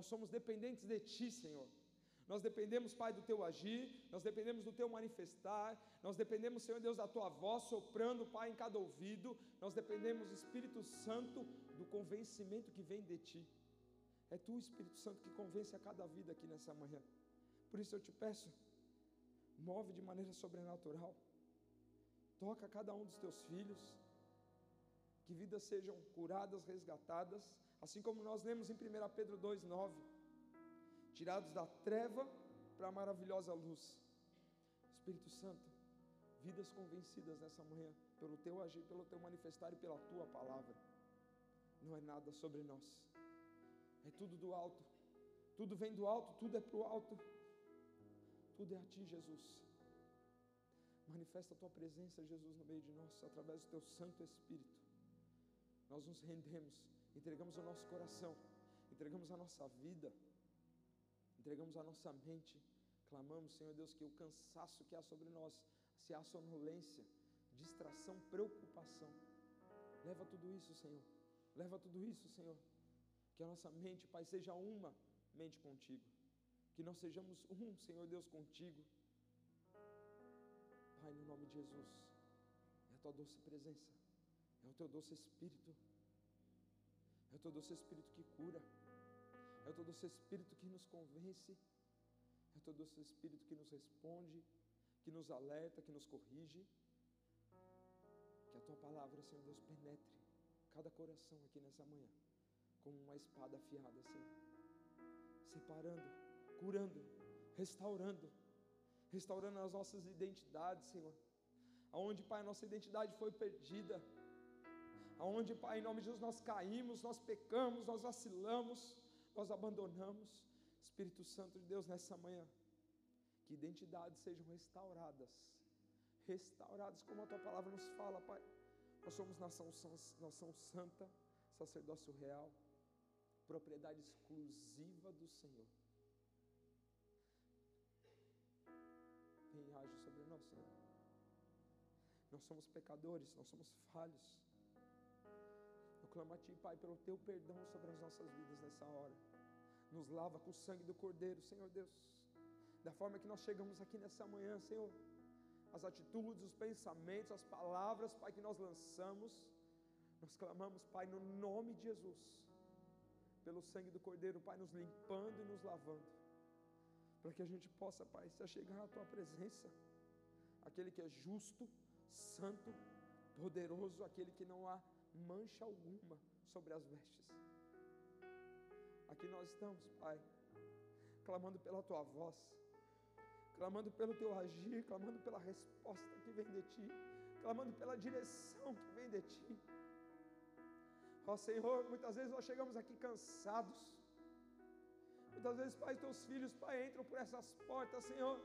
Nós somos dependentes de Ti, Senhor. Nós dependemos, Pai, do Teu agir, nós dependemos do Teu manifestar, nós dependemos, Senhor Deus, da Tua voz soprando, Pai, em cada ouvido, nós dependemos, Espírito Santo, do convencimento que vem de Ti. É Tu, Espírito Santo, que convence a cada vida aqui nessa manhã. Por isso eu te peço, move de maneira sobrenatural, toca cada um dos Teus filhos, que vidas sejam curadas, resgatadas, assim como nós lemos em 1 Pedro 2,9, tirados da treva para a maravilhosa luz. Espírito Santo, vidas convencidas nessa manhã, pelo teu agir, pelo teu manifestar e pela tua palavra. Não é nada sobre nós, é tudo do alto, tudo vem do alto, tudo é para o alto, tudo é a ti, Jesus. Manifesta a tua presença, Jesus, no meio de nós, através do teu Santo Espírito nós nos rendemos, entregamos o nosso coração, entregamos a nossa vida, entregamos a nossa mente, clamamos, Senhor Deus, que o cansaço que há sobre nós, se há sonolência, distração, preocupação, leva tudo isso, Senhor, leva tudo isso, Senhor, que a nossa mente, Pai, seja uma mente contigo, que nós sejamos um, Senhor Deus, contigo, Pai, no nome de Jesus, é a tua doce presença é o teu doce Espírito. É o teu Espírito que cura. É o teu Espírito que nos convence. É o teu Espírito que nos responde, que nos alerta, que nos corrige. Que a tua palavra, Senhor Deus, penetre cada coração aqui nessa manhã, como uma espada afiada, Senhor. Separando, curando, restaurando, restaurando as nossas identidades, Senhor. Aonde, Pai, a nossa identidade foi perdida aonde, Pai, em nome de Jesus, nós caímos, nós pecamos, nós vacilamos, nós abandonamos. Espírito Santo de Deus, nessa manhã, que identidades sejam restauradas, restauradas, como a tua palavra nos fala, Pai. Nós somos nação, nação santa, sacerdócio real, propriedade exclusiva do Senhor. E age sobre nós, Senhor. Nós somos pecadores, nós somos falhos. Clamo a Ti, Pai, pelo Teu perdão sobre as nossas vidas nessa hora. Nos lava com o sangue do Cordeiro, Senhor Deus. Da forma que nós chegamos aqui nessa manhã, Senhor. As atitudes, os pensamentos, as palavras, Pai, que nós lançamos. Nós clamamos, Pai, no nome de Jesus. Pelo sangue do Cordeiro, Pai, nos limpando e nos lavando. Para que a gente possa, Pai, se chegar na Tua presença. Aquele que é justo, santo, poderoso, aquele que não há mancha alguma sobre as vestes. Aqui nós estamos, Pai, clamando pela tua voz, clamando pelo teu agir, clamando pela resposta que vem de ti, clamando pela direção que vem de ti. Ó Senhor, muitas vezes nós chegamos aqui cansados. Muitas vezes, Pai, teus filhos, Pai, entram por essas portas, Senhor,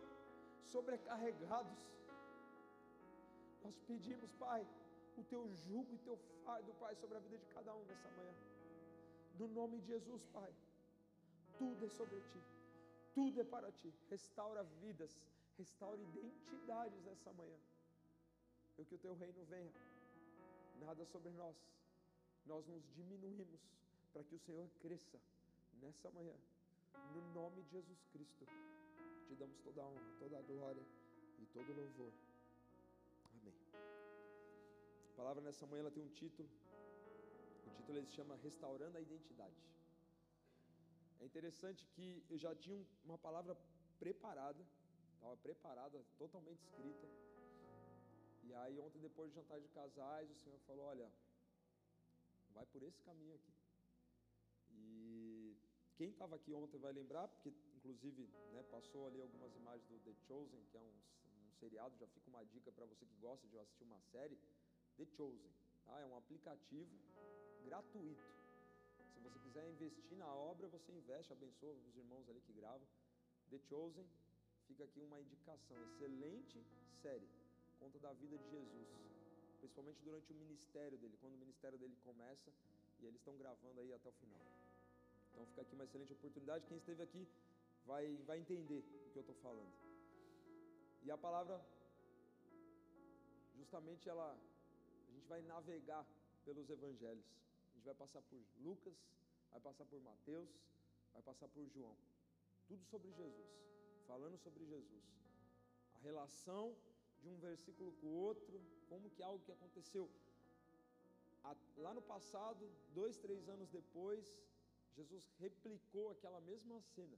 sobrecarregados. Nós pedimos, Pai, o teu jugo e teu fardo, Pai, sobre a vida de cada um nessa manhã. No nome de Jesus, Pai, tudo é sobre ti, tudo é para ti. Restaura vidas, restaura identidades nessa manhã. E que o teu reino venha, nada sobre nós, nós nos diminuímos para que o Senhor cresça nessa manhã, no nome de Jesus Cristo. Te damos toda a honra, toda a glória e todo o louvor. A palavra nessa manhã ela tem um título. O título ele se chama Restaurando a Identidade. É interessante que eu já tinha uma palavra preparada, estava preparada, totalmente escrita. E aí ontem depois do jantar de casais, o Senhor falou: "Olha, vai por esse caminho aqui". E quem estava aqui ontem vai lembrar, porque inclusive né, passou ali algumas imagens do The Chosen, que é um, um seriado, já fica uma dica para você que gosta de assistir uma série. The Chosen. Tá? É um aplicativo gratuito. Se você quiser investir na obra, você investe, abençoa os irmãos ali que gravam. The Chosen, fica aqui uma indicação. Excelente série. Conta da vida de Jesus. Principalmente durante o ministério dele, quando o ministério dele começa e eles estão gravando aí até o final. Então fica aqui uma excelente oportunidade. Quem esteve aqui vai, vai entender o que eu estou falando. E a palavra, justamente ela gente vai navegar pelos evangelhos. A gente vai passar por Lucas, vai passar por Mateus, vai passar por João. Tudo sobre Jesus, falando sobre Jesus. A relação de um versículo com o outro, como que algo que aconteceu lá no passado, dois, três anos depois, Jesus replicou aquela mesma cena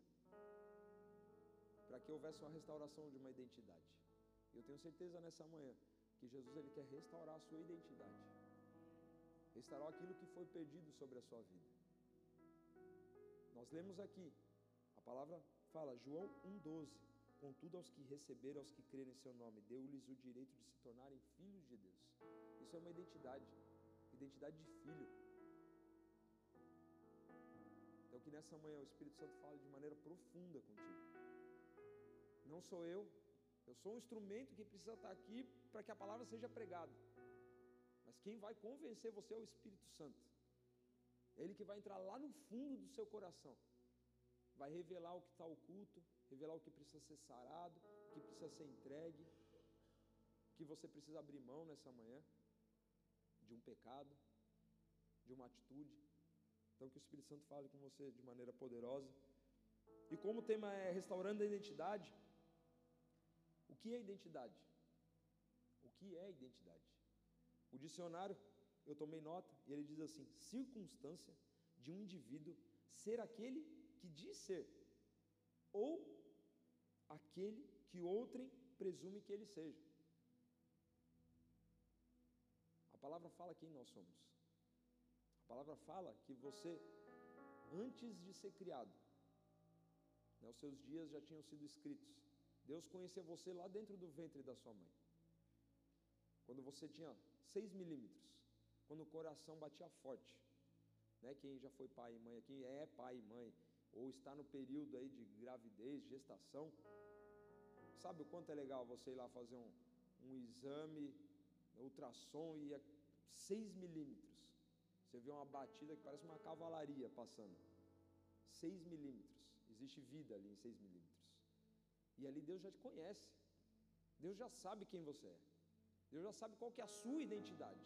para que houvesse uma restauração de uma identidade. Eu tenho certeza nessa manhã que Jesus ele quer restaurar a sua identidade, restaurar aquilo que foi perdido sobre a sua vida. Nós lemos aqui, a palavra fala, João 1,12: Contudo, aos que receberam, aos que crerem em seu nome, deu-lhes o direito de se tornarem filhos de Deus. Isso é uma identidade, identidade de filho. Então, que nessa manhã o Espírito Santo fale de maneira profunda contigo. Não sou eu, eu sou um instrumento que precisa estar aqui para que a palavra seja pregada. Mas quem vai convencer você é o Espírito Santo. É Ele que vai entrar lá no fundo do seu coração. Vai revelar o que está oculto, revelar o que precisa ser sarado, o que precisa ser entregue, o que você precisa abrir mão nessa manhã, de um pecado, de uma atitude. Então, que o Espírito Santo fale com você de maneira poderosa. E como o tema é restaurando a identidade, o que é identidade? Que é identidade? O dicionário, eu tomei nota, e ele diz assim: circunstância de um indivíduo ser aquele que diz ser, ou aquele que outrem presume que ele seja. A palavra fala quem nós somos. A palavra fala que você, antes de ser criado, né, os seus dias já tinham sido escritos. Deus conhecia você lá dentro do ventre da sua mãe. Quando você tinha 6 milímetros, quando o coração batia forte. Né? Quem já foi pai e mãe aqui é pai e mãe, ou está no período aí de gravidez, gestação. Sabe o quanto é legal você ir lá fazer um, um exame, ultrassom e é 6 milímetros. Você vê uma batida que parece uma cavalaria passando. 6 milímetros. Existe vida ali em 6 milímetros. E ali Deus já te conhece. Deus já sabe quem você é. Deus já sabe qual que é a sua identidade.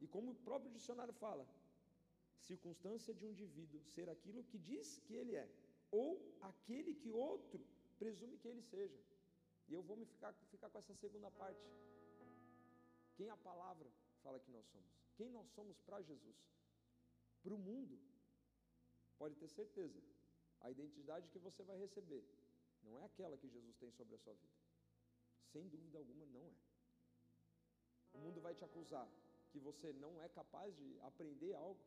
E como o próprio dicionário fala, circunstância de um indivíduo ser aquilo que diz que ele é, ou aquele que outro presume que ele seja. E eu vou me ficar, ficar com essa segunda parte. Quem a palavra fala que nós somos? Quem nós somos para Jesus? Para o mundo, pode ter certeza, a identidade que você vai receber não é aquela que Jesus tem sobre a sua vida. Sem dúvida alguma, não é. O mundo vai te acusar que você não é capaz de aprender algo.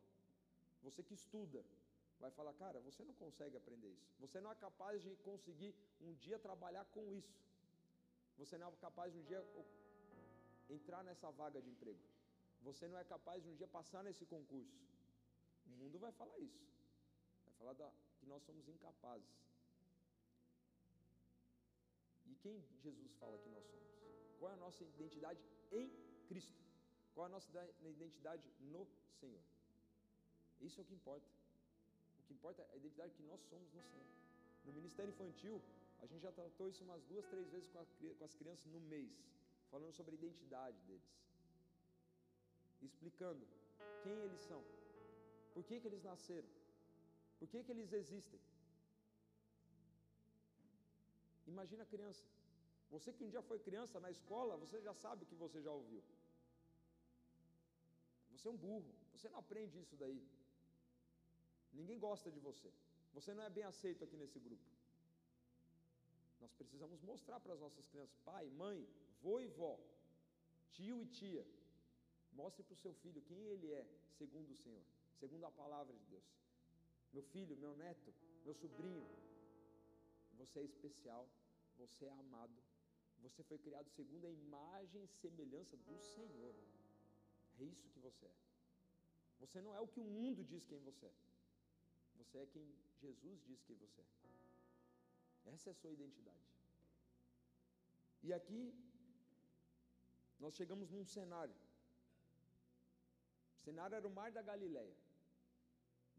Você que estuda, vai falar, cara, você não consegue aprender isso. Você não é capaz de conseguir um dia trabalhar com isso. Você não é capaz de um dia entrar nessa vaga de emprego. Você não é capaz de um dia passar nesse concurso. O mundo vai falar isso. Vai falar da, que nós somos incapazes. Quem Jesus fala que nós somos? Qual é a nossa identidade em Cristo? Qual é a nossa identidade no Senhor? Isso é o que importa. O que importa é a identidade que nós somos no Senhor. No ministério infantil, a gente já tratou isso umas duas, três vezes com, a, com as crianças no mês, falando sobre a identidade deles, explicando quem eles são, por que, que eles nasceram, por que, que eles existem. Imagina a criança. Você que um dia foi criança na escola, você já sabe o que você já ouviu. Você é um burro, você não aprende isso daí. Ninguém gosta de você. Você não é bem aceito aqui nesse grupo. Nós precisamos mostrar para as nossas crianças, pai, mãe, vô e vó, tio e tia. Mostre para o seu filho quem ele é, segundo o Senhor, segundo a palavra de Deus. Meu filho, meu neto, meu sobrinho, você é especial, você é amado, você foi criado segundo a imagem e semelhança do Senhor. É isso que você é. Você não é o que o mundo diz quem você é. Você é quem Jesus diz que você é. Essa é a sua identidade. E aqui, nós chegamos num cenário. O cenário era o mar da Galileia.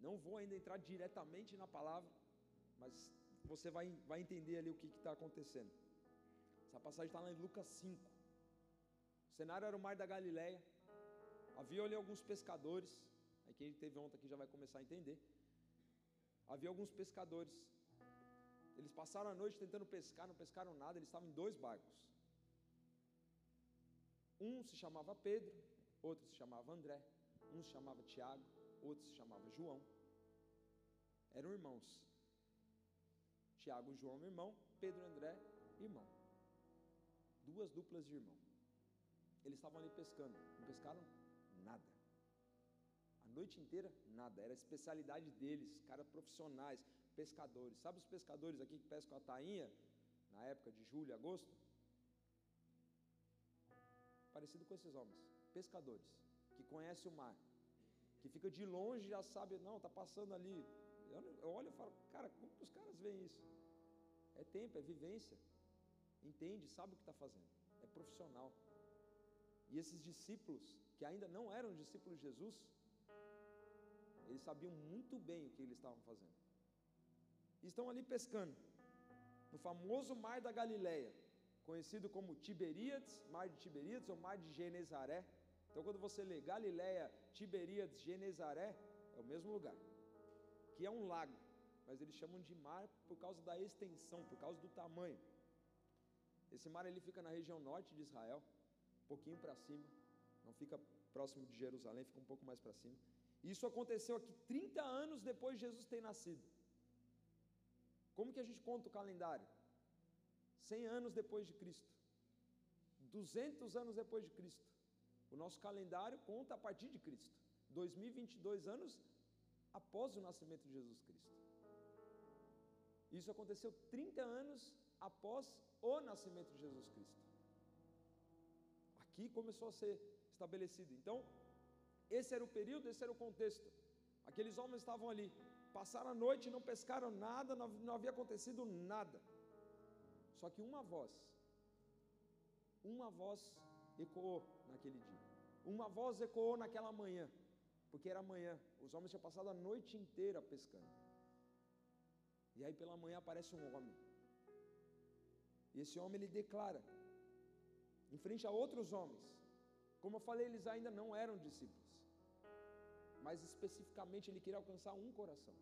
Não vou ainda entrar diretamente na palavra, mas você vai, vai entender ali o que está acontecendo. Essa passagem está lá em Lucas 5. O cenário era o mar da Galileia. Havia ali alguns pescadores. Aí quem teve ontem aqui já vai começar a entender. havia alguns pescadores. Eles passaram a noite tentando pescar, não pescaram nada, eles estavam em dois barcos. Um se chamava Pedro, outro se chamava André, um se chamava Tiago, outro se chamava João. Eram irmãos. Tiago e João, irmão, Pedro e André, irmão. Duas duplas de irmão. Eles estavam ali pescando, não pescaram nada. A noite inteira, nada. Era a especialidade deles, caras profissionais, pescadores. Sabe os pescadores aqui que pescam a tainha, na época de julho, agosto? Parecido com esses homens, pescadores, que conhecem o mar, que fica de longe já sabe, não, está passando ali. Eu, olho e falo, cara, como que os caras veem isso? É tempo, é vivência. Entende, sabe o que está fazendo. É profissional. E esses discípulos, que ainda não eram discípulos de Jesus, eles sabiam muito bem o que eles estavam fazendo. Estão ali pescando, no famoso mar da Galileia, conhecido como Tiberíades, mar de Tiberíades ou mar de Genezaré. Então, quando você lê Galileia, Tiberíades, Genezaré, é o mesmo lugar, é um lago, mas eles chamam de mar por causa da extensão, por causa do tamanho. Esse mar ele fica na região norte de Israel, um pouquinho para cima, não fica próximo de Jerusalém, fica um pouco mais para cima. Isso aconteceu aqui 30 anos depois de Jesus ter nascido. Como que a gente conta o calendário? 100 anos depois de Cristo. 200 anos depois de Cristo. O nosso calendário conta a partir de Cristo. 2022 anos após o nascimento de Jesus Cristo. Isso aconteceu 30 anos após o nascimento de Jesus Cristo. Aqui começou a ser estabelecido. Então, esse era o período, esse era o contexto. Aqueles homens estavam ali, passaram a noite, não pescaram nada, não, havia acontecido nada. Só que uma voz, uma voz ecoou naquele dia. Uma voz ecoou naquela manhã, porque era manhã. Os homens tinham passado a noite inteira pescando. E aí pela manhã aparece um homem. E esse homem ele declara, em frente a outros homens, como eu falei, eles ainda não eram discípulos mas especificamente ele queria alcançar um coração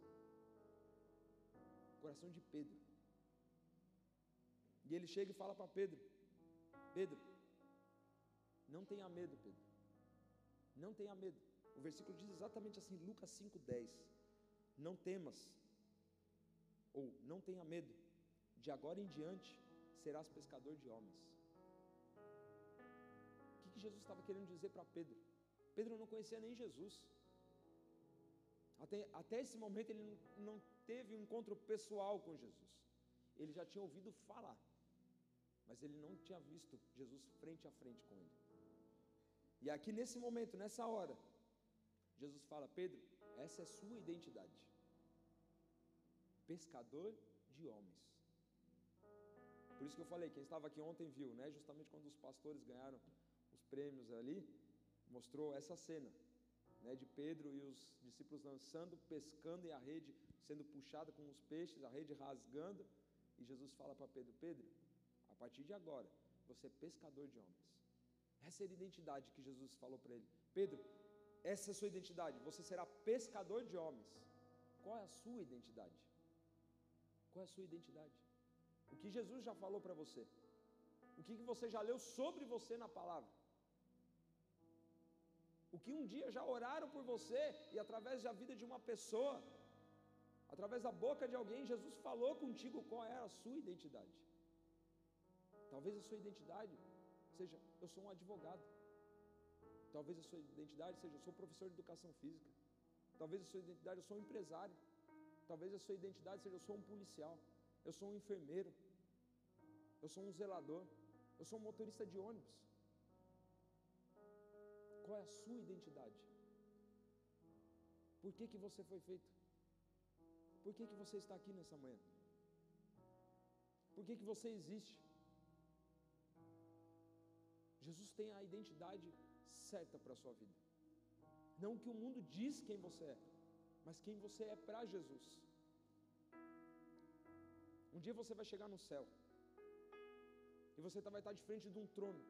o coração de Pedro. E ele chega e fala para Pedro: Pedro, não tenha medo, Pedro, não tenha medo. O versículo diz exatamente assim, Lucas 5,10: Não temas, ou não tenha medo, de agora em diante serás pescador de homens. O que, que Jesus estava querendo dizer para Pedro? Pedro não conhecia nem Jesus. Até, até esse momento ele não teve um encontro pessoal com Jesus. Ele já tinha ouvido falar, mas ele não tinha visto Jesus frente a frente com ele. E aqui nesse momento, nessa hora, Jesus fala: Pedro, essa é sua identidade. Pescador de homens. Por isso que eu falei, quem estava aqui ontem viu, né? Justamente quando os pastores ganharam os prêmios ali, mostrou essa cena né, de Pedro e os discípulos lançando, pescando e a rede sendo puxada com os peixes, a rede rasgando. E Jesus fala para Pedro: Pedro, a partir de agora, você é pescador de homens. Essa era a identidade que Jesus falou para ele. Pedro, essa é a sua identidade. Você será pescador de homens. Qual é a sua identidade? Qual é a sua identidade? O que Jesus já falou para você? O que você já leu sobre você na palavra? O que um dia já oraram por você e através da vida de uma pessoa, através da boca de alguém, Jesus falou contigo qual era a sua identidade. Talvez a sua identidade seja: eu sou um advogado. Talvez a sua identidade seja: eu sou professor de educação física. Talvez a sua identidade: eu sou um empresário. Talvez a sua identidade seja: eu sou um policial. Eu sou um enfermeiro. Eu sou um zelador. Eu sou um motorista de ônibus. Qual é a sua identidade? Por que, que você foi feito? Por que, que você está aqui nessa manhã? Por que, que você existe? Jesus tem a identidade certa para a sua vida. Não que o mundo diz quem você é, mas quem você é para Jesus. Um dia você vai chegar no céu. E você vai estar de frente de um trono.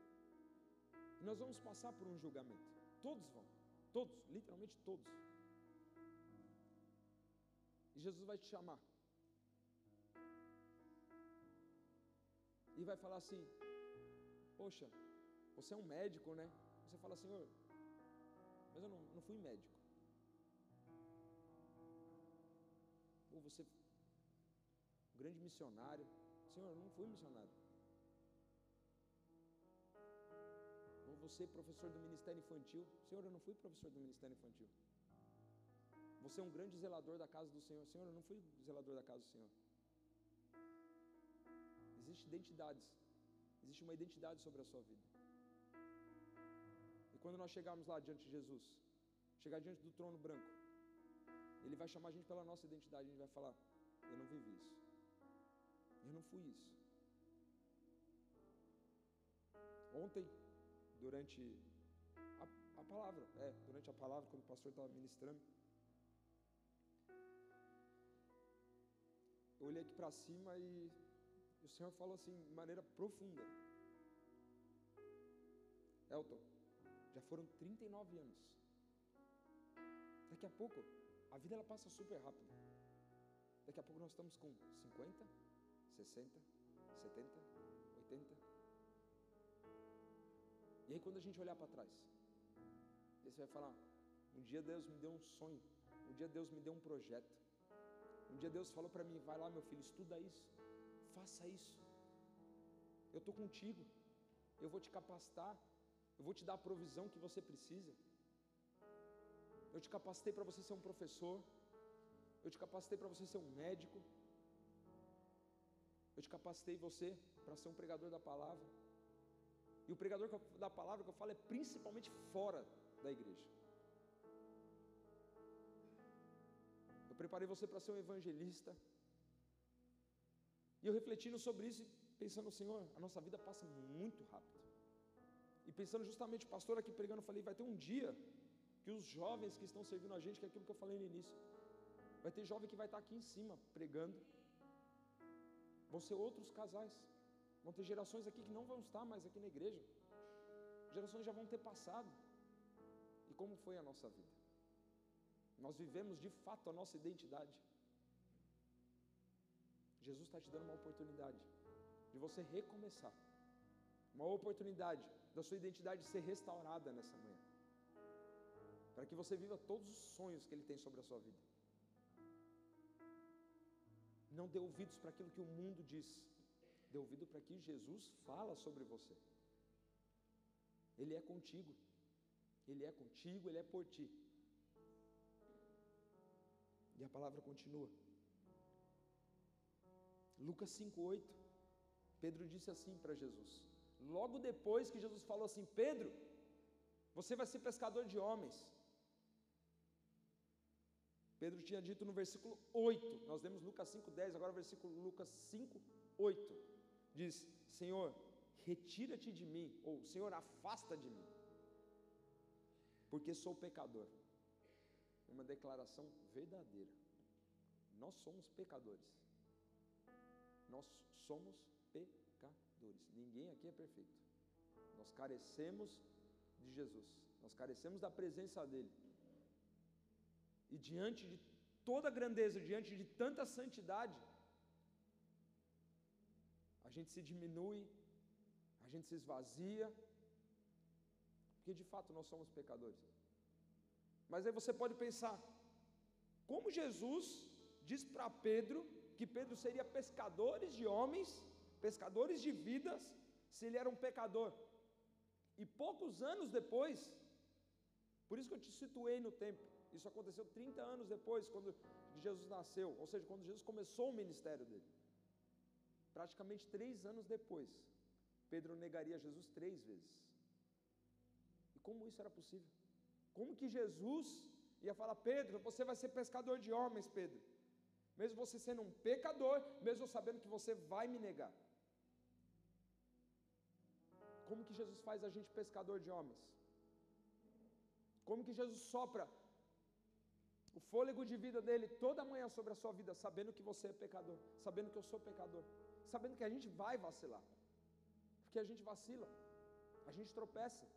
E nós vamos passar por um julgamento. Todos vão. Todos, literalmente todos. E Jesus vai te chamar. E vai falar assim: Poxa, você é um médico, né? Você fala, Senhor, mas eu não, não fui médico. Ou você, um grande missionário, Senhor, eu não fui missionário. Ou você, professor do ministério infantil, Senhor, eu não fui professor do ministério infantil. Você é um grande zelador da casa do Senhor, Senhor, eu não fui zelador da casa do Senhor. Existem identidades, existe uma identidade sobre a sua vida. Quando nós chegarmos lá diante de Jesus, chegar diante do trono branco, Ele vai chamar a gente pela nossa identidade, a gente vai falar: Eu não vivi isso, eu não fui isso. Ontem, durante a, a palavra, é, durante a palavra, quando o pastor estava ministrando, eu olhei aqui para cima e o Senhor falou assim, de maneira profunda: Elton, já foram 39 anos. Daqui a pouco, a vida ela passa super rápido. Daqui a pouco nós estamos com 50, 60, 70, 80. E aí quando a gente olhar para trás, você vai falar: um dia Deus me deu um sonho, um dia Deus me deu um projeto. Um dia Deus falou para mim: vai lá, meu filho, estuda isso, faça isso. Eu estou contigo, eu vou te capacitar, eu vou te dar a provisão que você precisa. Eu te capacitei para você ser um professor. Eu te capacitei para você ser um médico. Eu te capacitei você para ser um pregador da palavra. E o pregador da palavra que eu falo é principalmente fora da igreja. Eu preparei você para ser um evangelista. E eu refletindo sobre isso, pensando, Senhor, a nossa vida passa muito rápido. E pensando justamente, pastor aqui pregando, eu falei, vai ter um dia que os jovens que estão servindo a gente, que é aquilo que eu falei no início, vai ter jovem que vai estar aqui em cima pregando. Vão ser outros casais. Vão ter gerações aqui que não vão estar mais aqui na igreja. Gerações já vão ter passado. E como foi a nossa vida? Nós vivemos de fato a nossa identidade. Jesus está te dando uma oportunidade de você recomeçar. Uma oportunidade da sua identidade ser restaurada nessa manhã. Para que você viva todos os sonhos que Ele tem sobre a sua vida. Não dê ouvidos para aquilo que o mundo diz. Dê ouvido para que Jesus fala sobre você. Ele é contigo. Ele é contigo, Ele é por ti. E a palavra continua. Lucas 5,8. Pedro disse assim para Jesus. Logo depois que Jesus falou assim: Pedro, você vai ser pescador de homens. Pedro tinha dito no versículo 8, nós lemos Lucas 5,10, agora o versículo Lucas 5,8. Diz: Senhor, retira-te de mim, ou Senhor, afasta de mim, porque sou pecador. Uma declaração verdadeira. Nós somos pecadores. Nós somos pecadores. Ninguém aqui é perfeito. Nós carecemos de Jesus. Nós carecemos da presença dele. E diante de toda a grandeza, diante de tanta santidade, a gente se diminui, a gente se esvazia, porque de fato nós somos pecadores. Mas aí você pode pensar, como Jesus diz para Pedro que Pedro seria pescadores de homens, pescadores de vidas, se ele era um pecador. E poucos anos depois, por isso que eu te situei no tempo, isso aconteceu 30 anos depois, quando Jesus nasceu, ou seja, quando Jesus começou o ministério dele. Praticamente três anos depois, Pedro negaria Jesus três vezes. E como isso era possível? Como que Jesus ia falar, Pedro, você vai ser pescador de homens, Pedro? Mesmo você sendo um pecador, mesmo sabendo que você vai me negar. Como que Jesus faz a gente pescador de homens? Como que Jesus sopra o fôlego de vida dele toda manhã sobre a sua vida, sabendo que você é pecador, sabendo que eu sou pecador, sabendo que a gente vai vacilar, porque a gente vacila, a gente tropeça.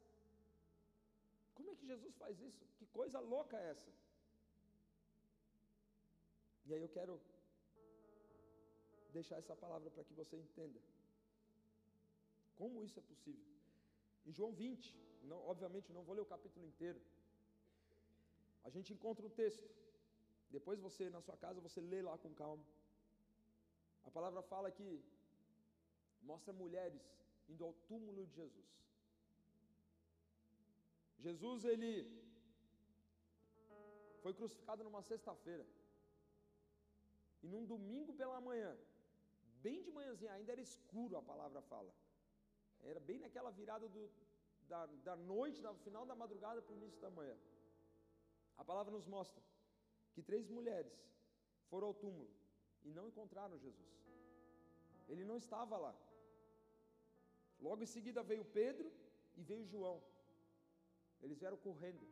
Como é que Jesus faz isso? Que coisa louca é essa? E aí eu quero deixar essa palavra para que você entenda como isso é possível. Em João 20, não, obviamente não vou ler o capítulo inteiro. A gente encontra um texto. Depois você, na sua casa, você lê lá com calma. A palavra fala que mostra mulheres indo ao túmulo de Jesus. Jesus, ele foi crucificado numa sexta-feira. E num domingo pela manhã, bem de manhãzinha, ainda era escuro, a palavra fala. Era bem naquela virada do, da, da noite, no final da madrugada para o início da manhã. A palavra nos mostra que três mulheres foram ao túmulo e não encontraram Jesus. Ele não estava lá. Logo em seguida veio Pedro e veio João. Eles vieram correndo.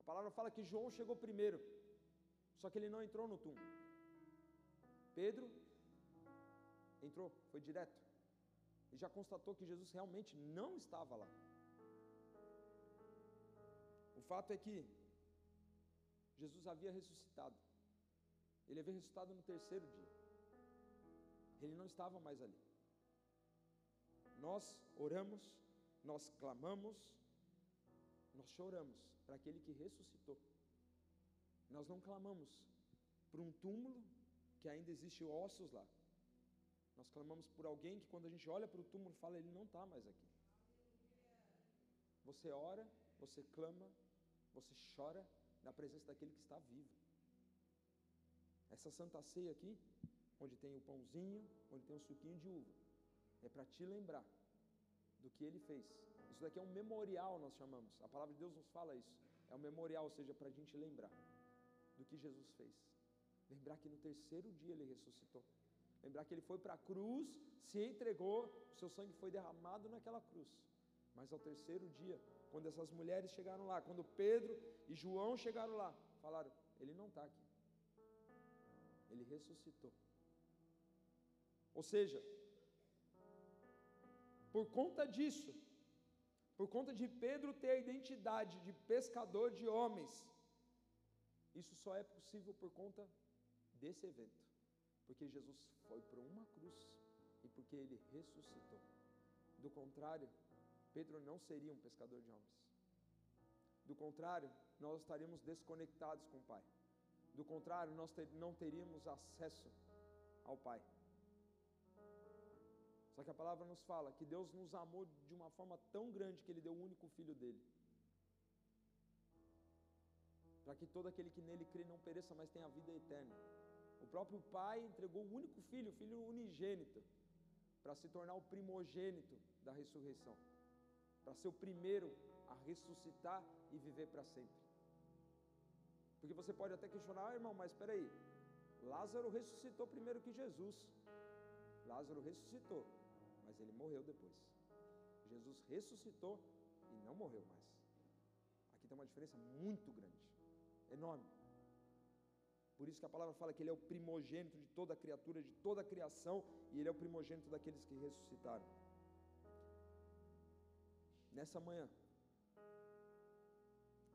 A palavra fala que João chegou primeiro, só que ele não entrou no túmulo. Pedro entrou, foi direto. E já constatou que Jesus realmente não estava lá. O fato é que Jesus havia ressuscitado. Ele havia ressuscitado no terceiro dia. Ele não estava mais ali. Nós oramos, nós clamamos, nós choramos para aquele que ressuscitou. Nós não clamamos por um túmulo que ainda existe ossos lá. Nós clamamos por alguém que quando a gente olha para o túmulo fala, ele não está mais aqui. Você ora, você clama, você chora na presença daquele que está vivo. Essa santa ceia aqui, onde tem o pãozinho, onde tem o suquinho de uva, é para te lembrar do que ele fez. Isso daqui é um memorial, nós chamamos. A palavra de Deus nos fala isso. É um memorial, ou seja, para a gente lembrar do que Jesus fez. Lembrar que no terceiro dia ele ressuscitou. Lembrar que ele foi para a cruz, se entregou, o seu sangue foi derramado naquela cruz. Mas ao terceiro dia, quando essas mulheres chegaram lá, quando Pedro e João chegaram lá, falaram: Ele não está aqui. Ele ressuscitou. Ou seja, por conta disso, por conta de Pedro ter a identidade de pescador de homens, isso só é possível por conta desse evento. Porque Jesus foi para uma cruz e porque ele ressuscitou. Do contrário, Pedro não seria um pescador de homens. Do contrário, nós estaríamos desconectados com o Pai. Do contrário, nós ter, não teríamos acesso ao Pai. Só que a palavra nos fala que Deus nos amou de uma forma tão grande que Ele deu o único filho dele. Para que todo aquele que nele crê não pereça, mas tenha vida eterna. Próprio Pai entregou o único filho, o filho unigênito, para se tornar o primogênito da ressurreição, para ser o primeiro a ressuscitar e viver para sempre. Porque você pode até questionar, ah, irmão, mas espera aí, Lázaro ressuscitou primeiro que Jesus. Lázaro ressuscitou, mas ele morreu depois. Jesus ressuscitou e não morreu mais. Aqui tem uma diferença muito grande, enorme. Por isso que a palavra fala que ele é o primogênito de toda criatura, de toda a criação, e ele é o primogênito daqueles que ressuscitaram. Nessa manhã,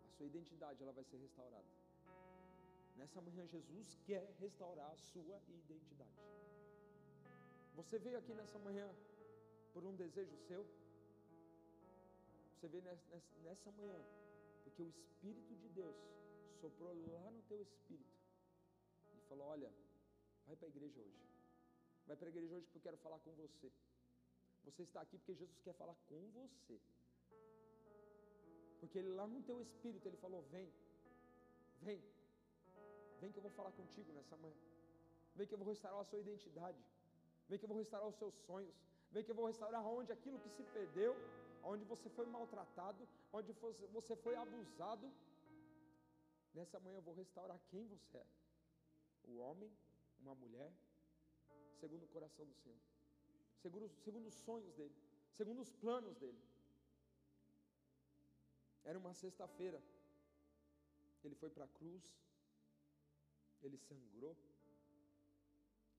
a sua identidade ela vai ser restaurada. Nessa manhã Jesus quer restaurar a sua identidade. Você veio aqui nessa manhã por um desejo seu? Você veio nessa manhã porque o Espírito de Deus soprou lá no teu espírito falou: Olha, vai para a igreja hoje. Vai para a igreja hoje porque eu quero falar com você. Você está aqui porque Jesus quer falar com você. Porque ele, lá no teu espírito ele falou: Vem, vem, vem que eu vou falar contigo nessa manhã. Vem que eu vou restaurar a sua identidade. Vem que eu vou restaurar os seus sonhos. Vem que eu vou restaurar onde aquilo que se perdeu, onde você foi maltratado, onde você foi abusado. Nessa manhã eu vou restaurar quem você é o homem, uma mulher, segundo o coração do Senhor, segundo, segundo os sonhos dele, segundo os planos dele. Era uma sexta-feira, ele foi para a cruz, ele sangrou,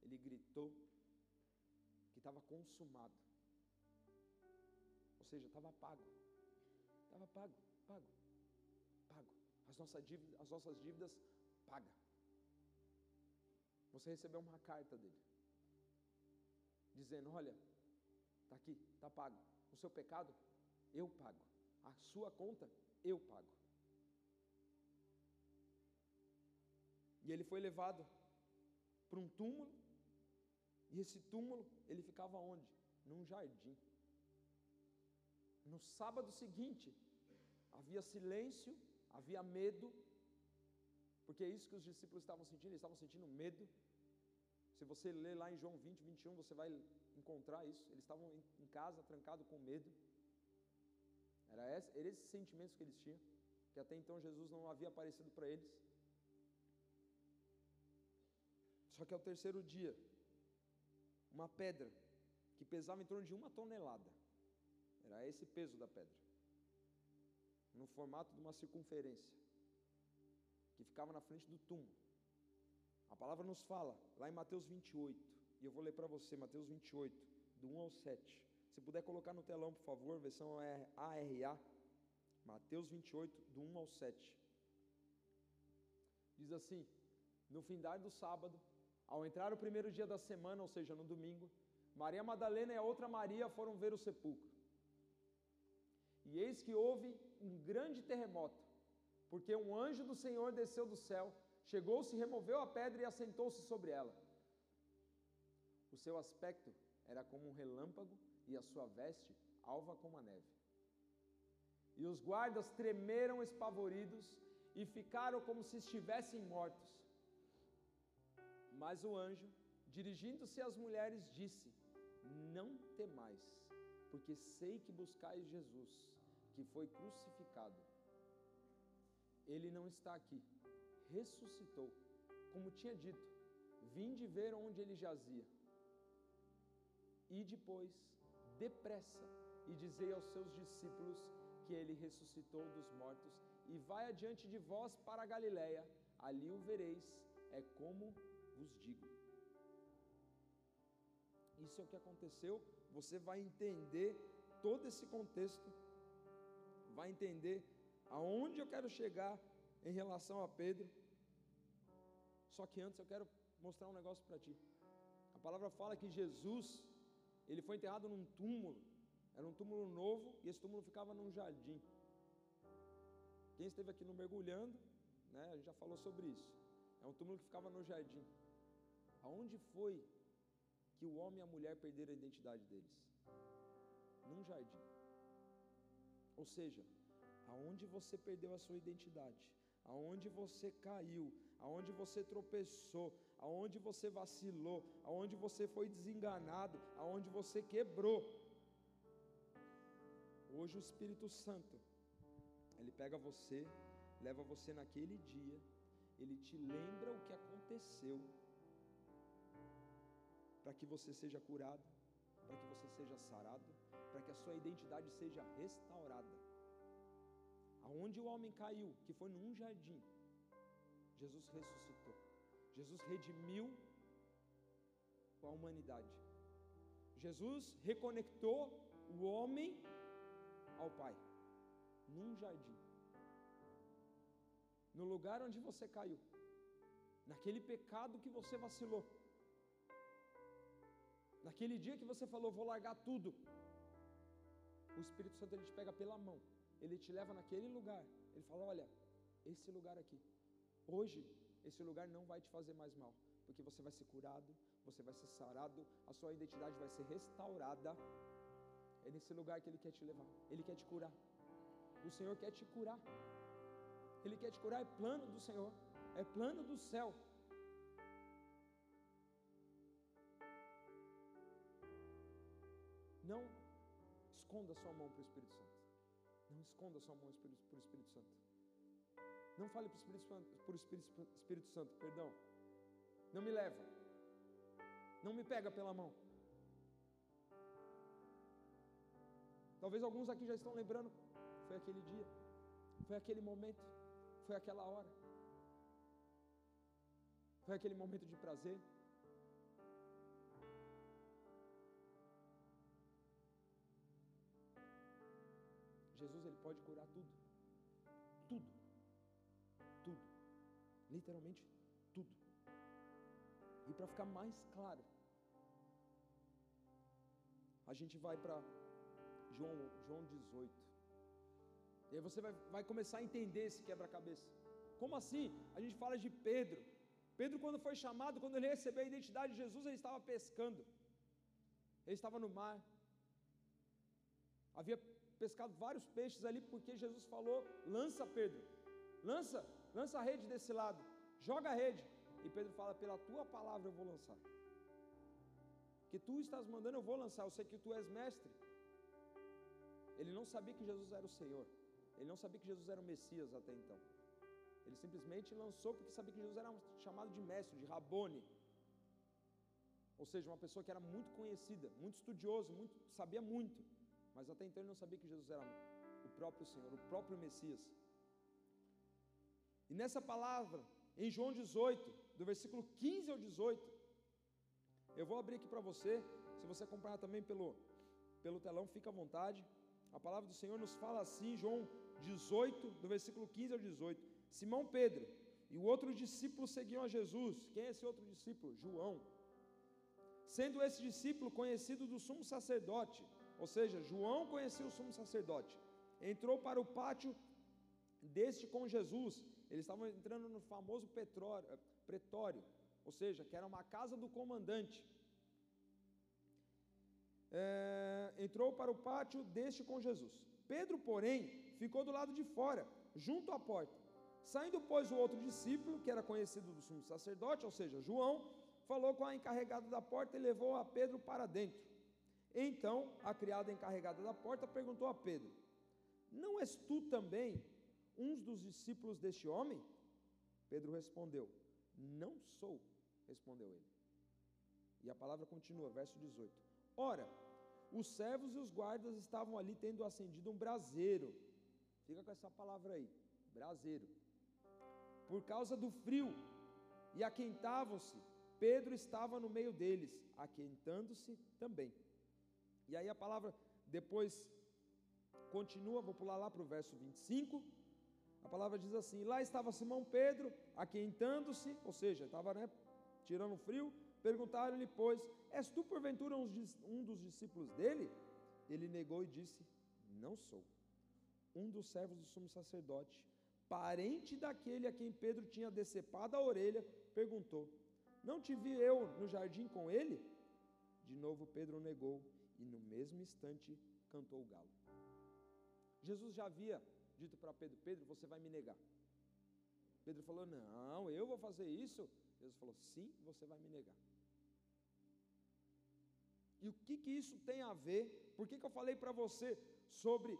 ele gritou que estava consumado, ou seja, estava pago, estava pago, pago, pago. As nossas dívidas, as nossas dívidas paga. Você recebeu uma carta dele, dizendo: Olha, está aqui, está pago. O seu pecado, eu pago. A sua conta, eu pago. E ele foi levado para um túmulo, e esse túmulo, ele ficava onde? Num jardim. No sábado seguinte, havia silêncio, havia medo, porque é isso que os discípulos estavam sentindo, eles estavam sentindo medo. Se você ler lá em João 20, 21, você vai encontrar isso. Eles estavam em casa, trancados com medo. Era eram esses sentimentos que eles tinham, que até então Jesus não havia aparecido para eles. Só que ao terceiro dia, uma pedra que pesava em torno de uma tonelada, era esse peso da pedra, no formato de uma circunferência, que ficava na frente do túmulo. A palavra nos fala, lá em Mateus 28, e eu vou ler para você, Mateus 28, do 1 ao 7. Se puder colocar no telão, por favor, versão ARA, Mateus 28, do 1 ao 7. Diz assim: No findar do sábado, ao entrar o primeiro dia da semana, ou seja, no domingo, Maria Madalena e a outra Maria foram ver o sepulcro. E eis que houve um grande terremoto, porque um anjo do Senhor desceu do céu, chegou-se, removeu a pedra e assentou-se sobre ela. O seu aspecto era como um relâmpago e a sua veste alva como a neve. E os guardas tremeram espavoridos e ficaram como se estivessem mortos. Mas o anjo, dirigindo-se às mulheres, disse: Não temais, porque sei que buscais Jesus, que foi crucificado. Ele não está aqui, ressuscitou, como tinha dito. Vinde ver onde ele jazia. E depois, depressa, e dizei aos seus discípulos que ele ressuscitou dos mortos, e vai adiante de vós para a Galiléia, ali o vereis, é como vos digo. Isso é o que aconteceu, você vai entender todo esse contexto, vai entender aonde eu quero chegar em relação a Pedro. Só que antes eu quero mostrar um negócio para ti. A palavra fala que Jesus, ele foi enterrado num túmulo, era um túmulo novo e esse túmulo ficava num jardim. Quem esteve aqui no mergulhando, né, a gente já falou sobre isso. É um túmulo que ficava no jardim. Aonde foi que o homem e a mulher perderam a identidade deles? Num jardim. Ou seja, aonde você perdeu a sua identidade, aonde você caiu, aonde você tropeçou, aonde você vacilou, aonde você foi desenganado, aonde você quebrou. Hoje o Espírito Santo, ele pega você, leva você naquele dia, ele te lembra o que aconteceu, para que você seja curado, para que você seja sarado, para que a sua identidade seja restaurada. Aonde o homem caiu, que foi num jardim, Jesus ressuscitou. Jesus redimiu a humanidade. Jesus reconectou o homem ao Pai, num jardim. No lugar onde você caiu, naquele pecado que você vacilou, naquele dia que você falou, vou largar tudo, o Espírito Santo ele te pega pela mão, ele te leva naquele lugar, ele fala: Olha, esse lugar aqui, hoje, esse lugar não vai te fazer mais mal, porque você vai ser curado, você vai ser sarado, a sua identidade vai ser restaurada. É nesse lugar que Ele quer te levar, Ele quer te curar. O Senhor quer te curar, Ele quer te curar, é plano do Senhor, é plano do céu. Não esconda sua mão para o Espírito Santo. Não esconda sua mão para o Espírito Santo. Não fale para o Espírito, Espírito, Espírito Santo, perdão. Não me leva. Não me pega pela mão. Talvez alguns aqui já estão lembrando. Foi aquele dia. Foi aquele momento. Foi aquela hora. Foi aquele momento de prazer. Jesus ele pode curar tudo. Tudo. Tudo. Literalmente tudo. E para ficar mais claro, a gente vai para João, João 18. E aí você vai, vai começar a entender esse quebra-cabeça. Como assim? A gente fala de Pedro. Pedro, quando foi chamado, quando ele recebeu a identidade de Jesus, ele estava pescando. Ele estava no mar. Havia pescado vários peixes ali, porque Jesus falou: lança, Pedro, lança, lança a rede desse lado, joga a rede. E Pedro fala: pela tua palavra eu vou lançar. Que tu estás mandando, eu vou lançar. Eu sei que tu és mestre. Ele não sabia que Jesus era o Senhor. Ele não sabia que Jesus era o Messias até então. Ele simplesmente lançou porque sabia que Jesus era chamado de mestre, de Rabone. Ou seja, uma pessoa que era muito conhecida, muito estudioso, muito, sabia muito. Mas até então ele não sabia que Jesus era o próprio Senhor, o próprio Messias. E nessa palavra, em João 18, do versículo 15 ao 18, eu vou abrir aqui para você. Se você acompanhar também pelo, pelo telão, fica à vontade. A palavra do Senhor nos fala assim, João 18, do versículo 15 ao 18. Simão Pedro e o outro discípulo seguiam a Jesus. Quem é esse outro discípulo? João. Sendo esse discípulo conhecido do sumo sacerdote, ou seja, João conhecia o sumo sacerdote, entrou para o pátio deste com Jesus. Eles estavam entrando no famoso petróleo, pretório, ou seja, que era uma casa do comandante. É, entrou para o pátio deste com Jesus. Pedro, porém, ficou do lado de fora, junto à porta. Saindo, pois, o outro discípulo, que era conhecido do sumo sacerdote, ou seja, João, falou com a encarregada da porta e levou a Pedro para dentro. Então, a criada encarregada da porta perguntou a Pedro: Não és tu também um dos discípulos deste homem? Pedro respondeu: Não sou, respondeu ele. E a palavra continua, verso 18: Ora, os servos e os guardas estavam ali tendo acendido um braseiro. Fica com essa palavra aí, braseiro. Por causa do frio, e aquentavam-se. Pedro estava no meio deles, aquentando-se também. E aí a palavra depois continua, vou pular lá para o verso 25. A palavra diz assim: Lá estava Simão Pedro, aquentando-se, ou seja, estava né, tirando frio. Perguntaram-lhe, pois, És tu porventura um dos discípulos dele? Ele negou e disse: Não sou. Um dos servos do sumo sacerdote, parente daquele a quem Pedro tinha decepado a orelha, perguntou: Não te vi eu no jardim com ele? De novo Pedro negou e no mesmo instante cantou o galo. Jesus já havia dito para Pedro: Pedro, você vai me negar. Pedro falou: Não, eu vou fazer isso. Jesus falou: Sim, você vai me negar. E o que, que isso tem a ver? Por que, que eu falei para você sobre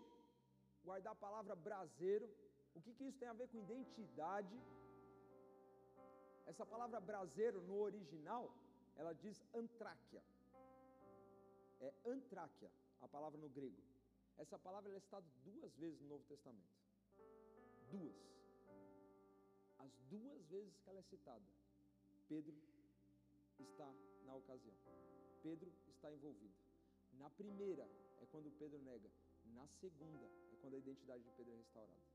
guardar a palavra braseiro? O que, que isso tem a ver com identidade? Essa palavra braseiro no original, ela diz antráquia. É antráquia, a palavra no grego. Essa palavra é citada duas vezes no Novo Testamento. Duas. As duas vezes que ela é citada, Pedro está na ocasião. Pedro está envolvido. Na primeira é quando Pedro nega. Na segunda é quando a identidade de Pedro é restaurada.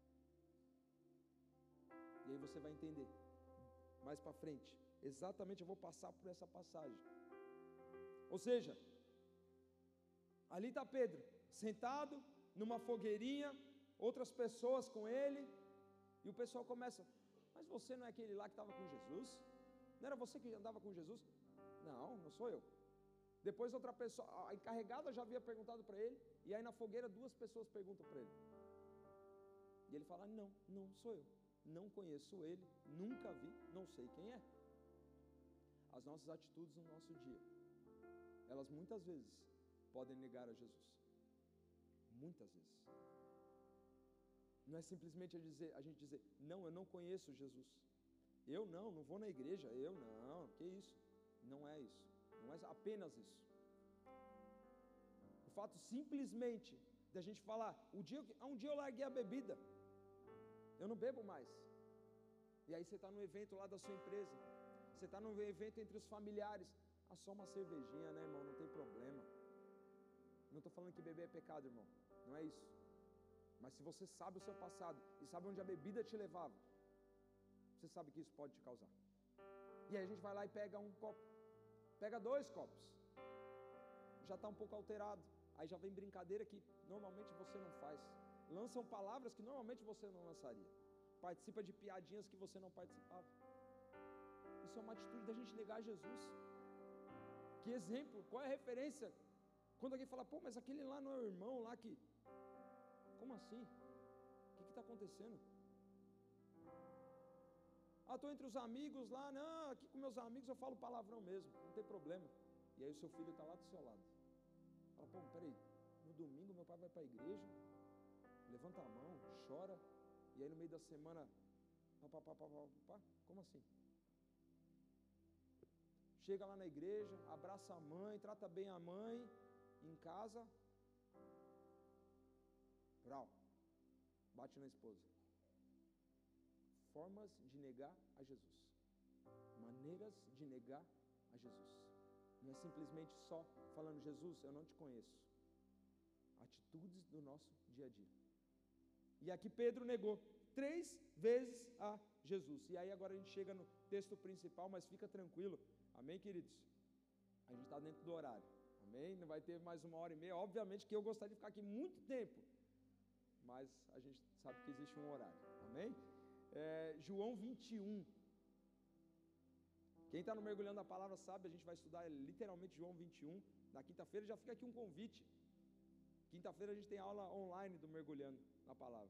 E aí você vai entender mais para frente. Exatamente, eu vou passar por essa passagem. Ou seja, ali está Pedro, sentado numa fogueirinha, outras pessoas com ele, e o pessoal começa: Mas você não é aquele lá que estava com Jesus? Não era você que andava com Jesus? Não, não sou eu. Depois outra pessoa, a encarregada já havia perguntado para ele, e aí na fogueira duas pessoas perguntam para ele. E ele fala: Não, não sou eu. Não conheço ele, nunca vi, não sei quem é. As nossas atitudes no nosso dia, elas muitas vezes podem negar a Jesus. Muitas vezes. Não é simplesmente a, dizer, a gente dizer, não, eu não conheço Jesus. Eu não, não vou na igreja. Eu não, que isso? Não é isso. Não é apenas isso. O fato simplesmente da gente falar, um dia, um dia eu larguei a bebida, eu não bebo mais. E aí você está no evento lá da sua empresa, você está no evento entre os familiares, ah, só uma cervejinha, né, irmão? Não tem problema. Não estou falando que beber é pecado, irmão. Não é isso. Mas se você sabe o seu passado e sabe onde a bebida te levava, você sabe que isso pode te causar. E aí a gente vai lá e pega um copo, pega dois copos. Já está um pouco alterado. Aí já vem brincadeira que normalmente você não faz. Lançam palavras que normalmente você não lançaria. Participa de piadinhas que você não participava. Isso é uma atitude da gente negar Jesus. Que exemplo, qual é a referência? Quando alguém fala, pô, mas aquele lá não é o irmão lá que. Como assim? O que está acontecendo? Ah, estou entre os amigos lá, não, aqui com meus amigos eu falo palavrão mesmo, não tem problema. E aí o seu filho está lá do seu lado. Fala, pô, peraí, no domingo meu pai vai para a igreja, levanta a mão, chora, e aí no meio da semana, pá, pá, pá, pá, como assim? Chega lá na igreja, abraça a mãe, trata bem a mãe, em casa, brau, bate na esposa. Formas de negar a Jesus, maneiras de negar a Jesus. Não é simplesmente só falando, Jesus, eu não te conheço. Atitudes do nosso dia a dia. E aqui Pedro negou três vezes a Jesus. E aí agora a gente chega no texto principal, mas fica tranquilo. Amém, queridos? A gente está dentro do horário. Amém? Não vai ter mais uma hora e meia. Obviamente que eu gostaria de ficar aqui muito tempo. Mas a gente sabe que existe um horário. Amém? É, João 21. Quem está no mergulhando a palavra sabe, a gente vai estudar literalmente João 21. Na quinta-feira já fica aqui um convite. Quinta-feira a gente tem aula online do mergulhando na palavra.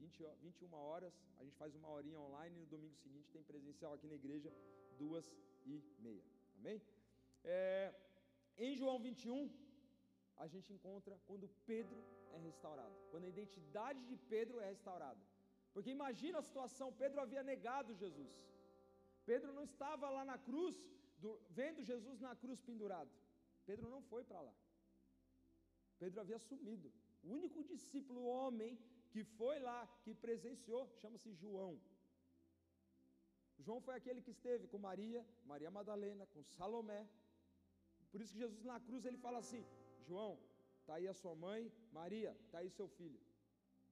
20, 21 horas, a gente faz uma horinha online e no domingo seguinte tem presencial aqui na igreja, duas e meia. Amém? É, em João 21, a gente encontra quando Pedro é restaurado, quando a identidade de Pedro é restaurada. Porque imagina a situação: Pedro havia negado Jesus, Pedro não estava lá na cruz, do, vendo Jesus na cruz pendurado. Pedro não foi para lá. Pedro havia sumido. O único discípulo homem que foi lá, que presenciou, chama-se João. João foi aquele que esteve com Maria, Maria Madalena, com Salomé. Por isso que Jesus na cruz ele fala assim: João, está aí a sua mãe, Maria, está aí seu filho.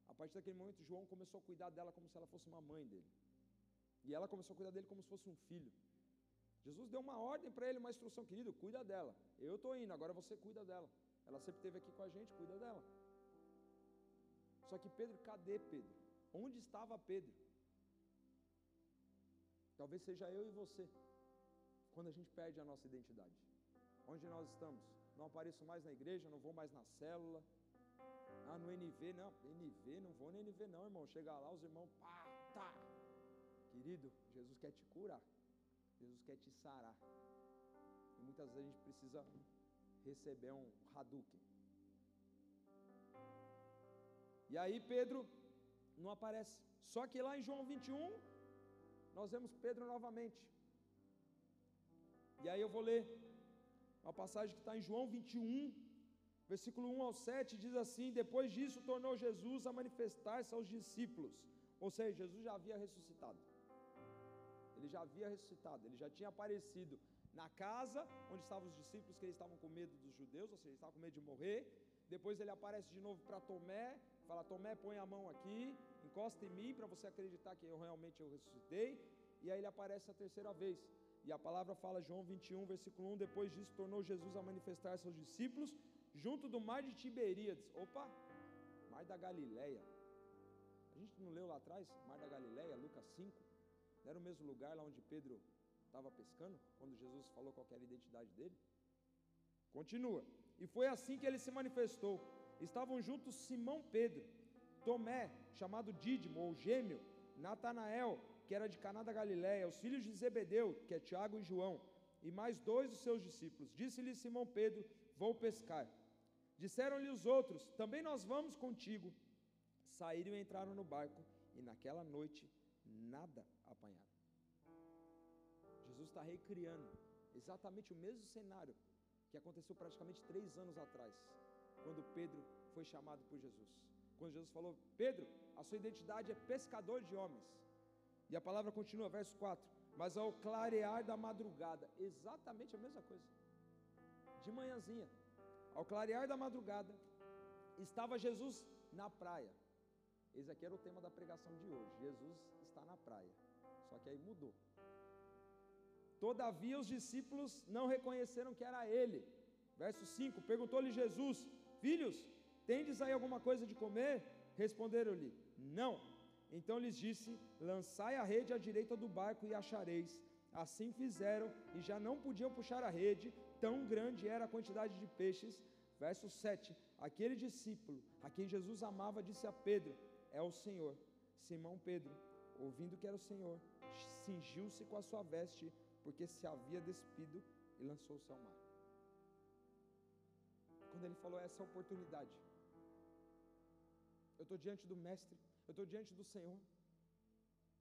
A partir daquele momento, João começou a cuidar dela como se ela fosse uma mãe dele. E ela começou a cuidar dele como se fosse um filho. Jesus deu uma ordem para ele, uma instrução, querido, cuida dela. Eu estou indo, agora você cuida dela. Ela sempre esteve aqui com a gente, cuida dela. Só que Pedro, cadê Pedro? Onde estava Pedro? Talvez seja eu e você, quando a gente perde a nossa identidade. Onde nós estamos? Não apareço mais na igreja, não vou mais na célula. Ah, no NV, não. NV, não vou no NV, não, irmão. Chegar lá, os irmãos, pá, tá. Querido, Jesus quer te curar. Jesus quer te sarar. E muitas vezes a gente precisa receber um Hadouken. E aí Pedro não aparece. Só que lá em João 21, nós vemos Pedro novamente. E aí eu vou ler uma passagem que está em João 21, versículo 1 ao 7, diz assim: Depois disso tornou Jesus a manifestar-se aos discípulos. Ou seja, Jesus já havia ressuscitado. Ele já havia ressuscitado, ele já tinha aparecido na casa onde estavam os discípulos, que eles estavam com medo dos judeus, ou seja, eles estavam com medo de morrer. Depois ele aparece de novo para Tomé, fala: Tomé, põe a mão aqui, encosta em mim para você acreditar que eu realmente eu ressuscitei. E aí ele aparece a terceira vez. E a palavra fala, João 21, versículo 1: Depois disso, tornou Jesus a manifestar seus discípulos junto do mar de Tiberíades. Opa, mar da Galileia. A gente não leu lá atrás? Mar da Galileia, Lucas 5. Não era o mesmo lugar lá onde Pedro estava pescando, quando Jesus falou qual era a identidade dele? Continua. E foi assim que ele se manifestou. Estavam juntos Simão Pedro, Tomé, chamado Dídimo ou Gêmeo, Natanael, que era de Caná da Galiléia, os filhos de Zebedeu, que é Tiago e João, e mais dois dos seus discípulos. Disse-lhe Simão Pedro: Vou pescar. Disseram-lhe os outros: Também nós vamos contigo. Saíram e entraram no barco, e naquela noite nada apanharam. Jesus está recriando exatamente o mesmo cenário que aconteceu praticamente três anos atrás, quando Pedro foi chamado por Jesus. Quando Jesus falou: Pedro, a sua identidade é pescador de homens. E a palavra continua, verso 4: Mas ao clarear da madrugada, exatamente a mesma coisa, de manhãzinha, ao clarear da madrugada, estava Jesus na praia. Esse aqui era o tema da pregação de hoje. Jesus está na praia. Só que aí mudou. Todavia os discípulos não reconheceram que era ele. Verso 5: Perguntou-lhe Jesus: Filhos, tendes aí alguma coisa de comer? Responderam-lhe: Não. Então lhes disse: Lançai a rede à direita do barco e achareis. Assim fizeram e já não podiam puxar a rede, tão grande era a quantidade de peixes. Verso 7: Aquele discípulo a quem Jesus amava disse a Pedro: É o Senhor. Simão Pedro, ouvindo que era o Senhor, cingiu-se com a sua veste, porque se havia despido e lançou-se ao mar. Quando ele falou essa oportunidade, eu estou diante do Mestre, eu estou diante do Senhor.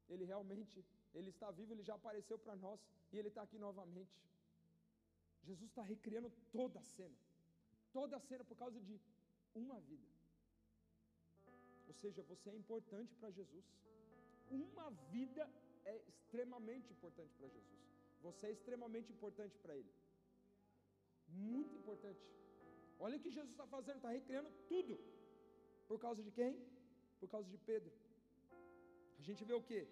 Ele realmente, Ele está vivo, Ele já apareceu para nós e Ele está aqui novamente. Jesus está recriando toda a cena, toda a cena por causa de uma vida. Ou seja, você é importante para Jesus. Uma vida é extremamente importante para Jesus. Você é extremamente importante para Ele. Muito importante. Olha o que Jesus está fazendo, está recriando tudo. Por causa de quem? Por causa de Pedro. A gente vê o que?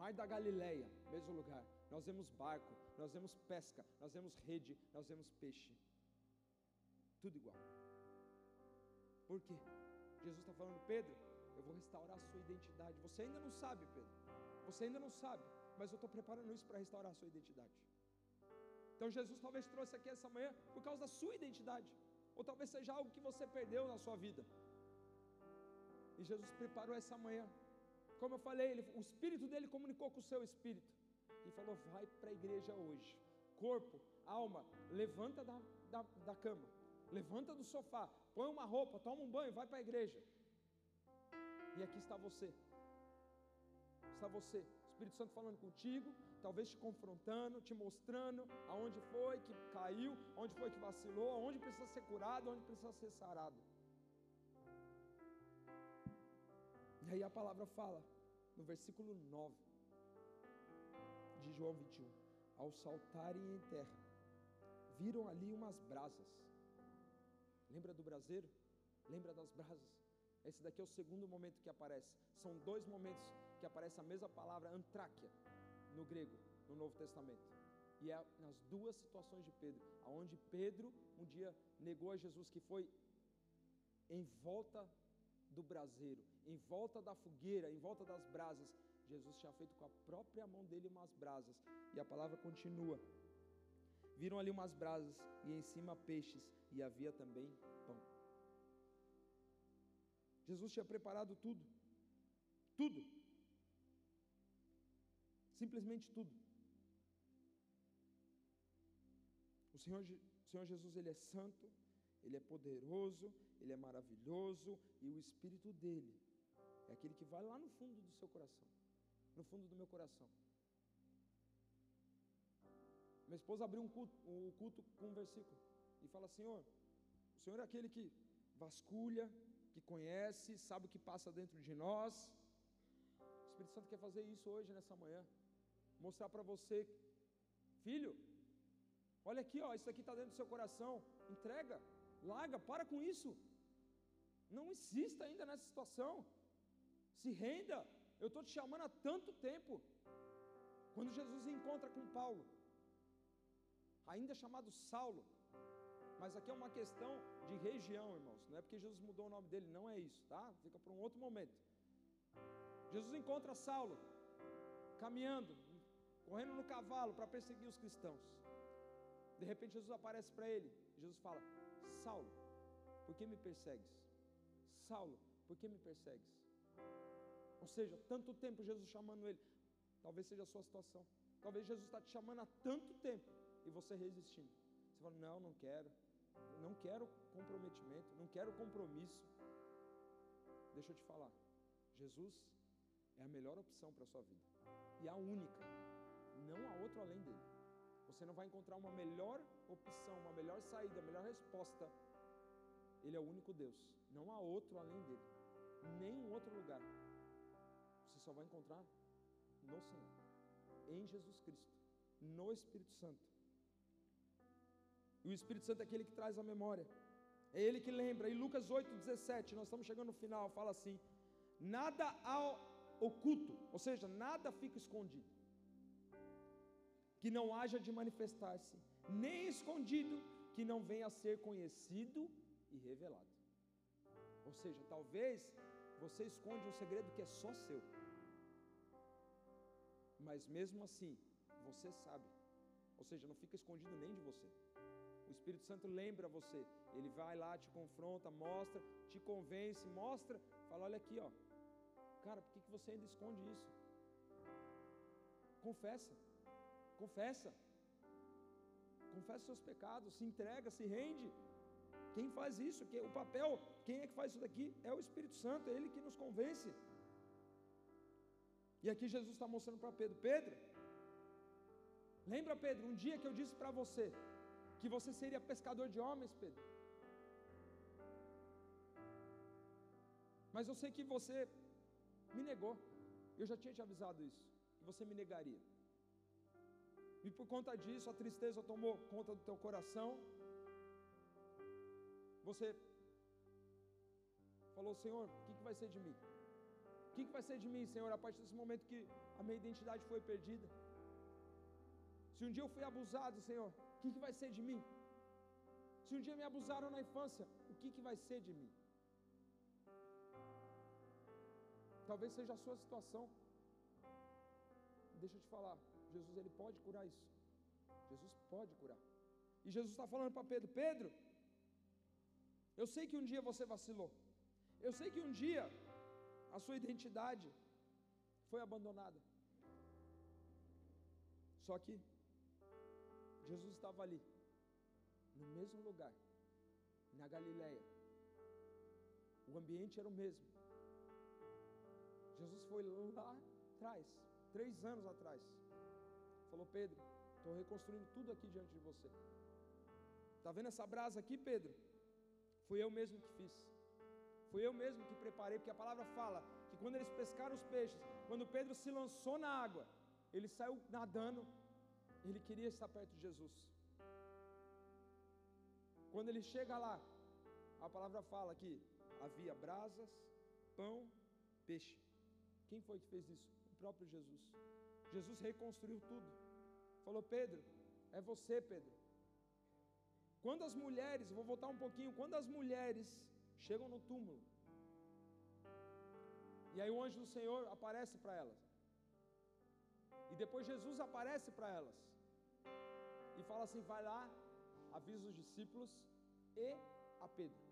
Mar da Galileia, mesmo lugar. Nós vemos barco, nós vemos pesca, nós vemos rede, nós vemos peixe. Tudo igual. Por quê? Jesus está falando, Pedro, eu vou restaurar a sua identidade. Você ainda não sabe, Pedro. Você ainda não sabe, mas eu estou preparando isso para restaurar a sua identidade. Então Jesus talvez trouxe aqui essa manhã por causa da sua identidade, ou talvez seja algo que você perdeu na sua vida. E Jesus preparou essa manhã. Como eu falei, ele, o espírito dele comunicou com o seu espírito e falou: Vai para a igreja hoje. Corpo, alma, levanta da, da, da cama, levanta do sofá, põe uma roupa, toma um banho, vai para a igreja. E aqui está você. Está você. O Espírito Santo falando contigo, talvez te confrontando, te mostrando aonde foi que caiu, onde foi que vacilou, aonde precisa ser curado, onde precisa ser sarado. E aí a palavra fala, no versículo 9 de João 21, ao saltarem em terra, viram ali umas brasas. Lembra do braseiro? Lembra das brasas? Esse daqui é o segundo momento que aparece. São dois momentos que aparece a mesma palavra antráquia no grego, no Novo Testamento. E é nas duas situações de Pedro, aonde Pedro um dia negou a Jesus, que foi em volta do braseiro, em volta da fogueira, em volta das brasas. Jesus tinha feito com a própria mão dele umas brasas. E a palavra continua. Viram ali umas brasas e em cima peixes, e havia também pão. Jesus tinha preparado tudo. Tudo. Simplesmente tudo. O Senhor, o Senhor Jesus, Ele é santo, Ele é poderoso, Ele é maravilhoso, e o Espírito dEle é aquele que vai lá no fundo do seu coração, no fundo do meu coração. Minha esposa abriu um culto, um culto com um versículo e fala: Senhor, o Senhor é aquele que vasculha, que conhece, sabe o que passa dentro de nós. O Espírito Santo quer fazer isso hoje, nessa manhã. Mostrar para você, filho, olha aqui, ó, isso aqui está dentro do seu coração. Entrega, larga, para com isso. Não insista ainda nessa situação. Se renda. Eu estou te chamando há tanto tempo. Quando Jesus encontra com Paulo, ainda chamado Saulo, mas aqui é uma questão de região, irmãos. Não é porque Jesus mudou o nome dele, não é isso, tá? Fica para um outro momento. Jesus encontra Saulo caminhando, correndo no cavalo para perseguir os cristãos. De repente Jesus aparece para ele. Jesus fala: Saulo, por que me persegues? Saulo, por que me persegues? Ou seja, tanto tempo Jesus chamando ele. Talvez seja a sua situação. Talvez Jesus está te chamando há tanto tempo e você resistindo. Você fala: Não, não quero. Não quero comprometimento. Não quero compromisso. Deixa eu te falar. Jesus é a melhor opção para a sua vida. E a única. Não há outro além dele. Você não vai encontrar uma melhor opção, uma melhor saída, melhor resposta. Ele é o único Deus. Não há outro além dele. Nenhum outro lugar. Só vai encontrar no Senhor. Em Jesus Cristo. No Espírito Santo. E o Espírito Santo é aquele que traz a memória. É ele que lembra. E Lucas 8,17, nós estamos chegando no final, fala assim: nada há oculto, ou seja, nada fica escondido. que não haja de manifestar-se, nem escondido, que não venha a ser conhecido e revelado. Ou seja, talvez você esconde um segredo que é só seu. Mas mesmo assim, você sabe. Ou seja, não fica escondido nem de você. O Espírito Santo lembra você. Ele vai lá, te confronta, mostra, te convence, mostra, fala: olha aqui, ó. Cara, por que, que você ainda esconde isso? Confessa. Confessa. Confessa seus pecados, se entrega, se rende. Quem faz isso? O papel, quem é que faz isso daqui? É o Espírito Santo, é Ele que nos convence. E aqui Jesus está mostrando para Pedro: Pedro, lembra, Pedro, um dia que eu disse para você que você seria pescador de homens, Pedro. Mas eu sei que você me negou. Eu já tinha te avisado isso, que você me negaria. E por conta disso, a tristeza tomou conta do teu coração. Você falou, Senhor, o que, que vai ser de mim? O que, vai ser de mim, Senhor, a partir desse momento que a minha identidade foi perdida? Se um dia eu fui abusado, Senhor, o que, que vai ser de mim? Se um dia me abusaram na infância, o que, que vai ser de mim? Talvez seja a sua situação. Deixa eu te falar, Jesus ele pode curar isso. Jesus pode curar. E Jesus está falando para Pedro: Pedro, eu sei que um dia você vacilou. Eu sei que um dia a sua identidade foi abandonada. Só que Jesus estava ali, no mesmo lugar, na Galileia. O ambiente era o mesmo. Jesus foi lá atrás, três anos atrás. Falou, Pedro, estou reconstruindo tudo aqui diante de você. Está vendo essa brasa aqui, Pedro? Fui eu mesmo que fiz. Fui eu mesmo que preparei, porque a palavra fala que quando eles pescaram os peixes, quando Pedro se lançou na água, ele saiu nadando, ele queria estar perto de Jesus. Quando ele chega lá, a palavra fala que havia brasas, pão, peixe. Quem foi que fez isso? O próprio Jesus. Jesus reconstruiu tudo. Falou: Pedro, é você, Pedro. Quando as mulheres, vou voltar um pouquinho, quando as mulheres chegam no túmulo, e aí o anjo do Senhor aparece para elas, e depois Jesus aparece para elas, e fala assim: vai lá, avisa os discípulos e a Pedro.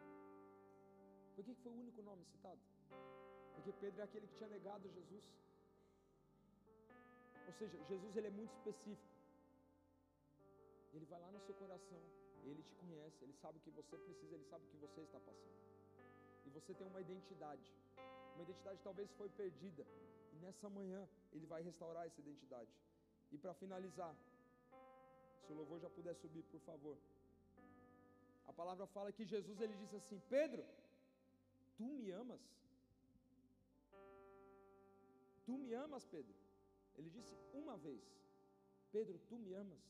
Por que foi o único nome citado? Porque Pedro é aquele que tinha negado Jesus. Ou seja, Jesus ele é muito específico. Ele vai lá no seu coração, ele te conhece, ele sabe o que você precisa, ele sabe o que você está passando. Você tem uma identidade. Uma identidade talvez foi perdida. E nessa manhã ele vai restaurar essa identidade. E para finalizar, se o louvor já puder subir, por favor. A palavra fala que Jesus ele disse assim: Pedro, tu me amas? Tu me amas, Pedro? Ele disse uma vez: Pedro, tu me amas?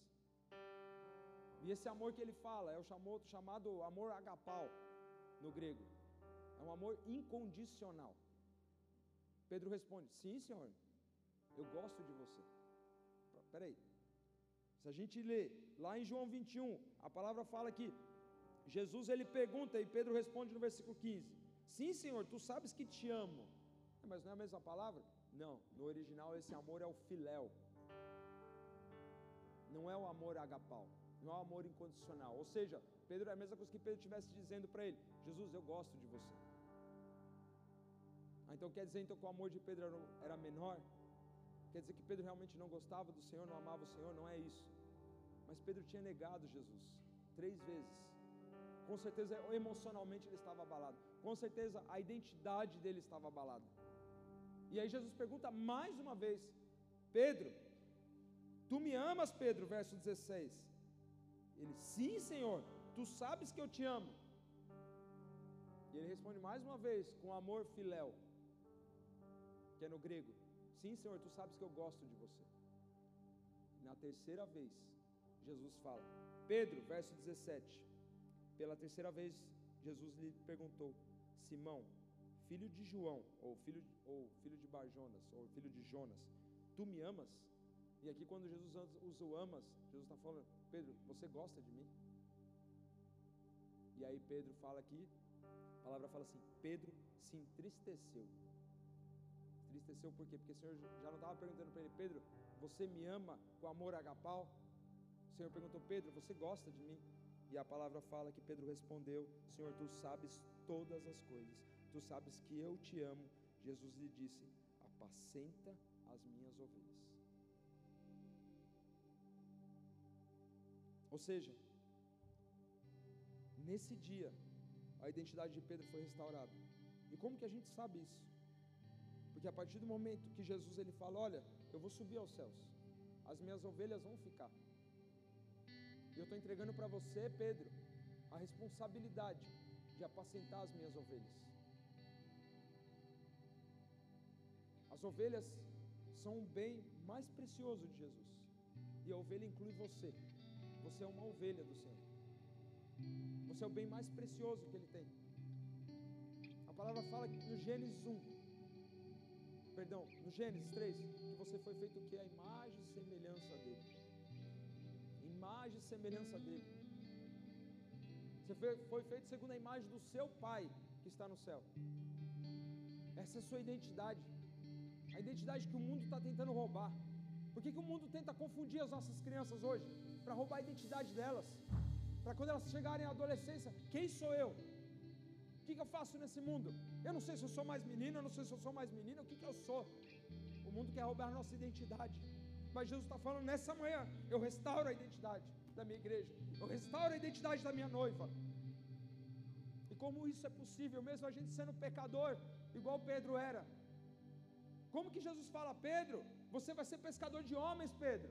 E esse amor que ele fala é o chamado, chamado amor agapau no grego. É um amor incondicional. Pedro responde: Sim, Senhor, eu gosto de você. Peraí. Se a gente lê lá em João 21, a palavra fala que Jesus ele pergunta e Pedro responde no versículo 15: Sim, Senhor, tu sabes que te amo. Mas não é a mesma palavra? Não, no original esse amor é o filéu. Não é o amor agapau, não é o amor incondicional. Ou seja, Pedro é a mesma coisa que Pedro estivesse dizendo para ele: Jesus, eu gosto de você. Então quer dizer então que o amor de Pedro era, era menor? Quer dizer que Pedro realmente não gostava do Senhor, não amava o Senhor? Não é isso. Mas Pedro tinha negado Jesus três vezes. Com certeza, emocionalmente ele estava abalado. Com certeza, a identidade dele estava abalada. E aí Jesus pergunta mais uma vez: Pedro, tu me amas, Pedro? Verso 16. Ele, sim, Senhor, tu sabes que eu te amo. E ele responde mais uma vez com amor filéu, que é no grego: Sim, Senhor, tu sabes que eu gosto de você. Na terceira vez, Jesus fala: Pedro, verso 17. Pela terceira vez, Jesus lhe perguntou: Simão, filho de João, ou filho, ou filho de Barjonas, ou filho de Jonas, tu me amas? E aqui, quando Jesus usa o amas, Jesus está falando: Pedro, você gosta de mim? E aí, Pedro fala aqui, a palavra fala assim: Pedro se entristeceu. Entristeceu por quê? Porque o Senhor já não estava perguntando para ele: Pedro, você me ama com amor agapau? O Senhor perguntou: Pedro, você gosta de mim? E a palavra fala que Pedro respondeu: Senhor, tu sabes todas as coisas, tu sabes que eu te amo. Jesus lhe disse: Apacenta as minhas ovelhas. Ou seja, nesse dia, a identidade de Pedro foi restaurada. E como que a gente sabe isso? Porque a partir do momento que Jesus ele fala: Olha, eu vou subir aos céus, as minhas ovelhas vão ficar. E eu estou entregando para você, Pedro, a responsabilidade de apacentar as minhas ovelhas. As ovelhas são o bem mais precioso de Jesus. E a ovelha inclui você. Você é uma ovelha do Senhor. Você é o bem mais precioso que Ele tem. A palavra fala no Gênesis 1, perdão, no Gênesis 3, que você foi feito o que? A imagem e semelhança dele imagem e semelhança dele. Você foi feito segundo a imagem do seu Pai que está no céu. Essa é a sua identidade. A identidade que o mundo está tentando roubar. Por que, que o mundo tenta confundir as nossas crianças hoje? Para roubar a identidade delas. Para quando elas chegarem à adolescência, quem sou eu? O que, que eu faço nesse mundo? Eu não sei se eu sou mais menino, eu não sei se eu sou mais menina, o que, que eu sou? O mundo quer roubar a nossa identidade. Mas Jesus está falando nessa manhã: eu restauro a identidade da minha igreja, eu restauro a identidade da minha noiva. E como isso é possível, mesmo a gente sendo pecador, igual Pedro era? Como que Jesus fala, Pedro, você vai ser pescador de homens, Pedro?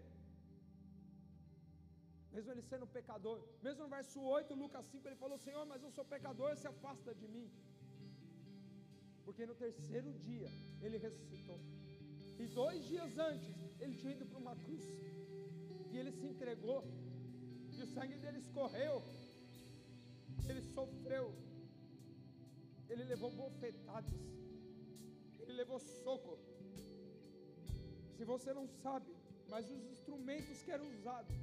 Mesmo ele sendo pecador, mesmo no verso 8, Lucas 5, ele falou: Senhor, mas eu sou pecador, se afasta de mim. Porque no terceiro dia ele ressuscitou. E dois dias antes, ele tinha ido para uma cruz. E ele se entregou. E o sangue dele escorreu. Ele sofreu. Ele levou bofetadas. Ele levou soco. Se você não sabe, mas os instrumentos que eram usados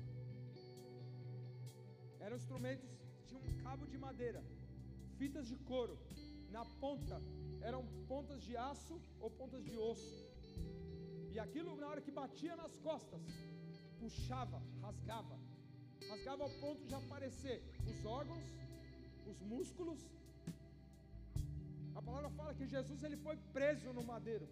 eram instrumentos, tinham um cabo de madeira, fitas de couro, na ponta eram pontas de aço ou pontas de osso. E aquilo, na hora que batia nas costas, puxava, rasgava, rasgava ao ponto de aparecer os órgãos, os músculos. A palavra fala que Jesus ele foi preso no madeiro.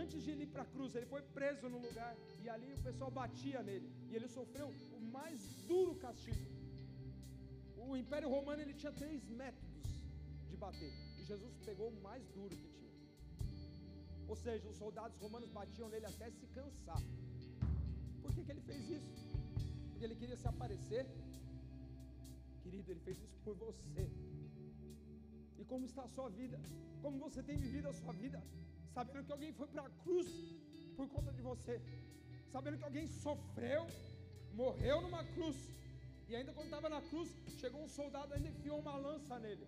Antes de ir para a cruz, ele foi preso no lugar e ali o pessoal batia nele e ele sofreu o mais duro castigo. O Império Romano ele tinha três métodos de bater Jesus pegou o mais duro que tinha. Ou seja, os soldados romanos batiam nele até se cansar. Por que, que ele fez isso? Porque ele queria se aparecer. Querido, ele fez isso por você. E como está a sua vida? Como você tem vivido a sua vida? Sabendo que alguém foi para a cruz por conta de você. Sabendo que alguém sofreu, morreu numa cruz. E ainda quando estava na cruz, chegou um soldado e enfiou uma lança nele.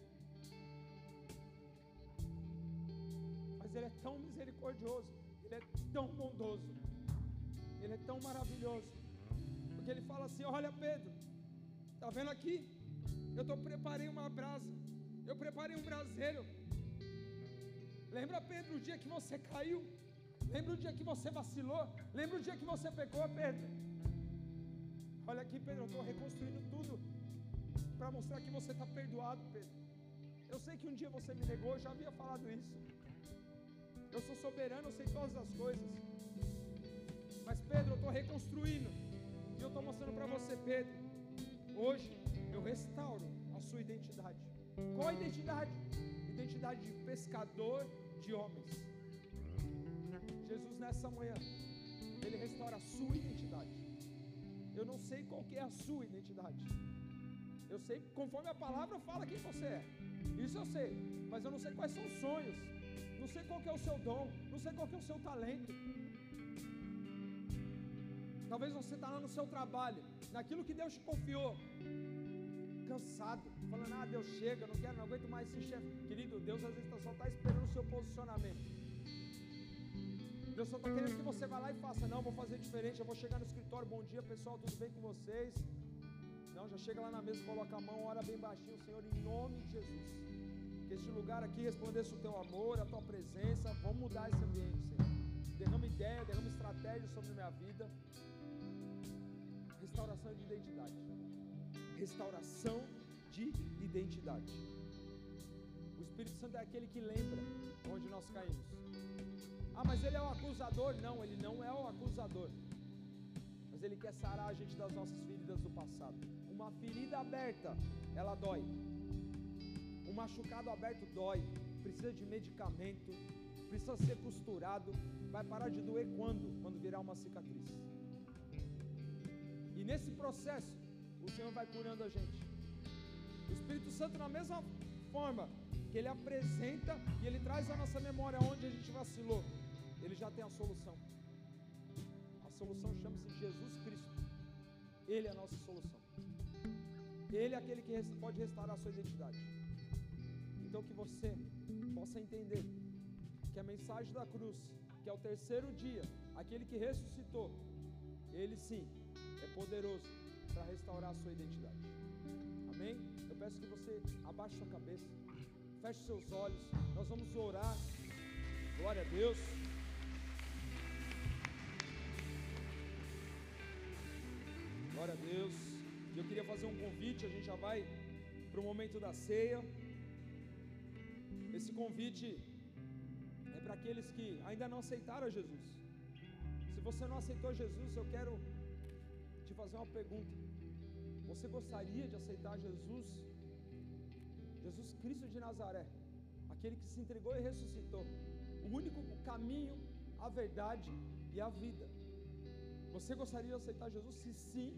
Ele é tão misericordioso, Ele é tão bondoso, Ele é tão maravilhoso. Porque Ele fala assim: Olha, Pedro, está vendo aqui? Eu tô, preparei uma brasa, eu preparei um braseiro. Lembra, Pedro, o dia que você caiu? Lembra o dia que você vacilou? Lembra o dia que você pecou, Pedro? Olha aqui, Pedro, eu estou reconstruindo tudo para mostrar que você está perdoado, Pedro. Eu sei que um dia você me negou, eu já havia falado isso. Eu sou soberano, eu sei todas as coisas. Mas Pedro, eu estou reconstruindo. E eu estou mostrando para você, Pedro. Hoje eu restauro a sua identidade. Qual a identidade? Identidade de pescador de homens. Jesus nessa manhã, ele restaura a sua identidade. Eu não sei qual que é a sua identidade. Eu sei, conforme a palavra fala quem você é. Isso eu sei, mas eu não sei quais são os sonhos não sei qual é o seu dom, não sei qual é o seu talento. Talvez você está lá no seu trabalho, naquilo que Deus te confiou, cansado, falando, ah, Deus chega, não quero, não aguento mais esse chefe. Querido, Deus às vezes só está esperando o seu posicionamento. Deus só está querendo que você vá lá e faça. Não, vou fazer diferente. Eu vou chegar no escritório. Bom dia, pessoal. Tudo bem com vocês? Não, já chega lá na mesa, coloca a mão, ora bem baixinho, Senhor, em nome de Jesus. Este lugar aqui respondesse o teu amor, a tua presença. Vamos mudar esse ambiente, Senhor. Derrama ideia, derrama estratégia sobre a minha vida. Restauração de identidade. Restauração de identidade. O Espírito Santo é aquele que lembra onde nós caímos. Ah, mas ele é o acusador? Não, ele não é o acusador. Mas ele quer sarar a gente das nossas feridas do passado. Uma ferida aberta, ela dói. Um machucado aberto dói. Precisa de medicamento, precisa ser costurado. Vai parar de doer quando? Quando virar uma cicatriz. E nesse processo, o Senhor vai curando a gente. O Espírito Santo, na mesma forma que Ele apresenta e Ele traz à nossa memória onde a gente vacilou, ele já tem a solução. A solução chama-se Jesus Cristo. Ele é a nossa solução. Ele é aquele que pode restaurar a sua identidade. Então que você possa entender que a mensagem da cruz, que é o terceiro dia, aquele que ressuscitou, ele sim é poderoso para restaurar a sua identidade. Amém? Eu peço que você abaixe sua cabeça, feche seus olhos, nós vamos orar. Glória a Deus. Glória a Deus. Eu queria fazer um convite, a gente já vai para o momento da ceia. Esse convite é para aqueles que ainda não aceitaram Jesus. Se você não aceitou Jesus, eu quero te fazer uma pergunta. Você gostaria de aceitar Jesus? Jesus Cristo de Nazaré, aquele que se entregou e ressuscitou, o único caminho, a verdade e a vida. Você gostaria de aceitar Jesus? Se sim,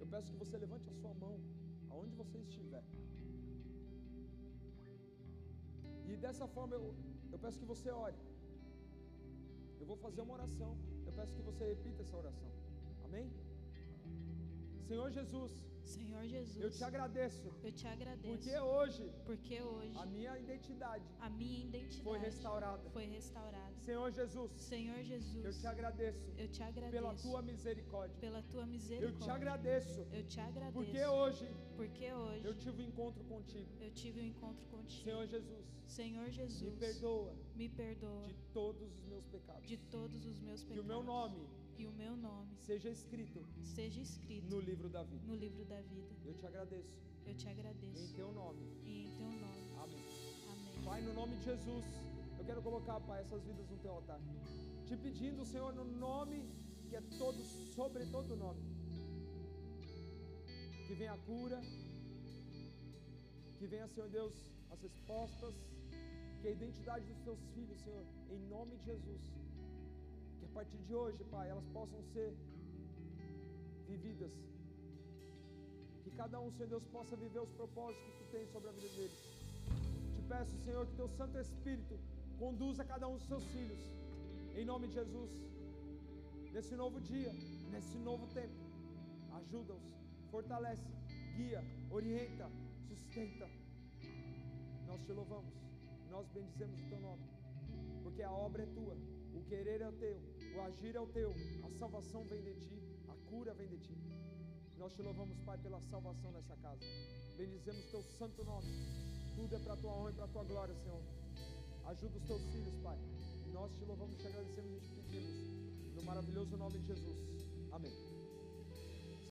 eu peço que você levante a sua mão, aonde você estiver. E dessa forma eu, eu peço que você ore. Eu vou fazer uma oração. Eu peço que você repita essa oração. Amém? Senhor Jesus. Senhor Jesus. Eu te agradeço. Eu te agradeço. Porque hoje. Porque hoje. A minha identidade. A minha identidade. Foi restaurada. Foi restaurada. Senhor Jesus. Senhor Jesus. Eu te agradeço. Eu te agradeço. Pela tua misericórdia. Pela tua misericórdia. Eu te agradeço. Eu te agradeço. Porque hoje. Porque hoje. Eu tive um encontro contigo. Eu tive um encontro contigo. Senhor Jesus. Senhor Jesus. Me perdoa. Me perdoa. De todos os meus pecados. De todos os meus pecados. Que o meu nome e o meu nome seja escrito seja escrito no livro da vida. No livro da vida. Eu te agradeço. Eu te agradeço. Em teu nome. E em teu nome. Amém. Amém. Pai, no nome de Jesus, eu quero colocar, Pai, essas vidas no teu altar. Te pedindo, Senhor, no nome que é todo sobre todo nome. Que venha a cura, que venha, Senhor Deus, as respostas, que a identidade dos teus filhos, Senhor, em nome de Jesus partir de hoje, Pai, elas possam ser vividas. Que cada um, Senhor Deus, possa viver os propósitos que Tu tens sobre a vida deles. Te peço, Senhor, que Teu Santo Espírito conduza cada um dos Seus filhos. Em nome de Jesus. Nesse novo dia, nesse novo tempo. Ajuda-os, fortalece, guia, orienta, sustenta. Nós te louvamos, nós bendizemos o Teu nome, porque a obra é Tua, o querer é Teu o agir é o teu, a salvação vem de ti, a cura vem de ti. Nós te louvamos, Pai, pela salvação nessa casa. Bendizemos teu santo nome. Tudo é para tua honra e para tua glória, Senhor. Ajuda os teus filhos, Pai. Nós te louvamos, te agradecemos e te pedimos. No maravilhoso nome de Jesus. Amém.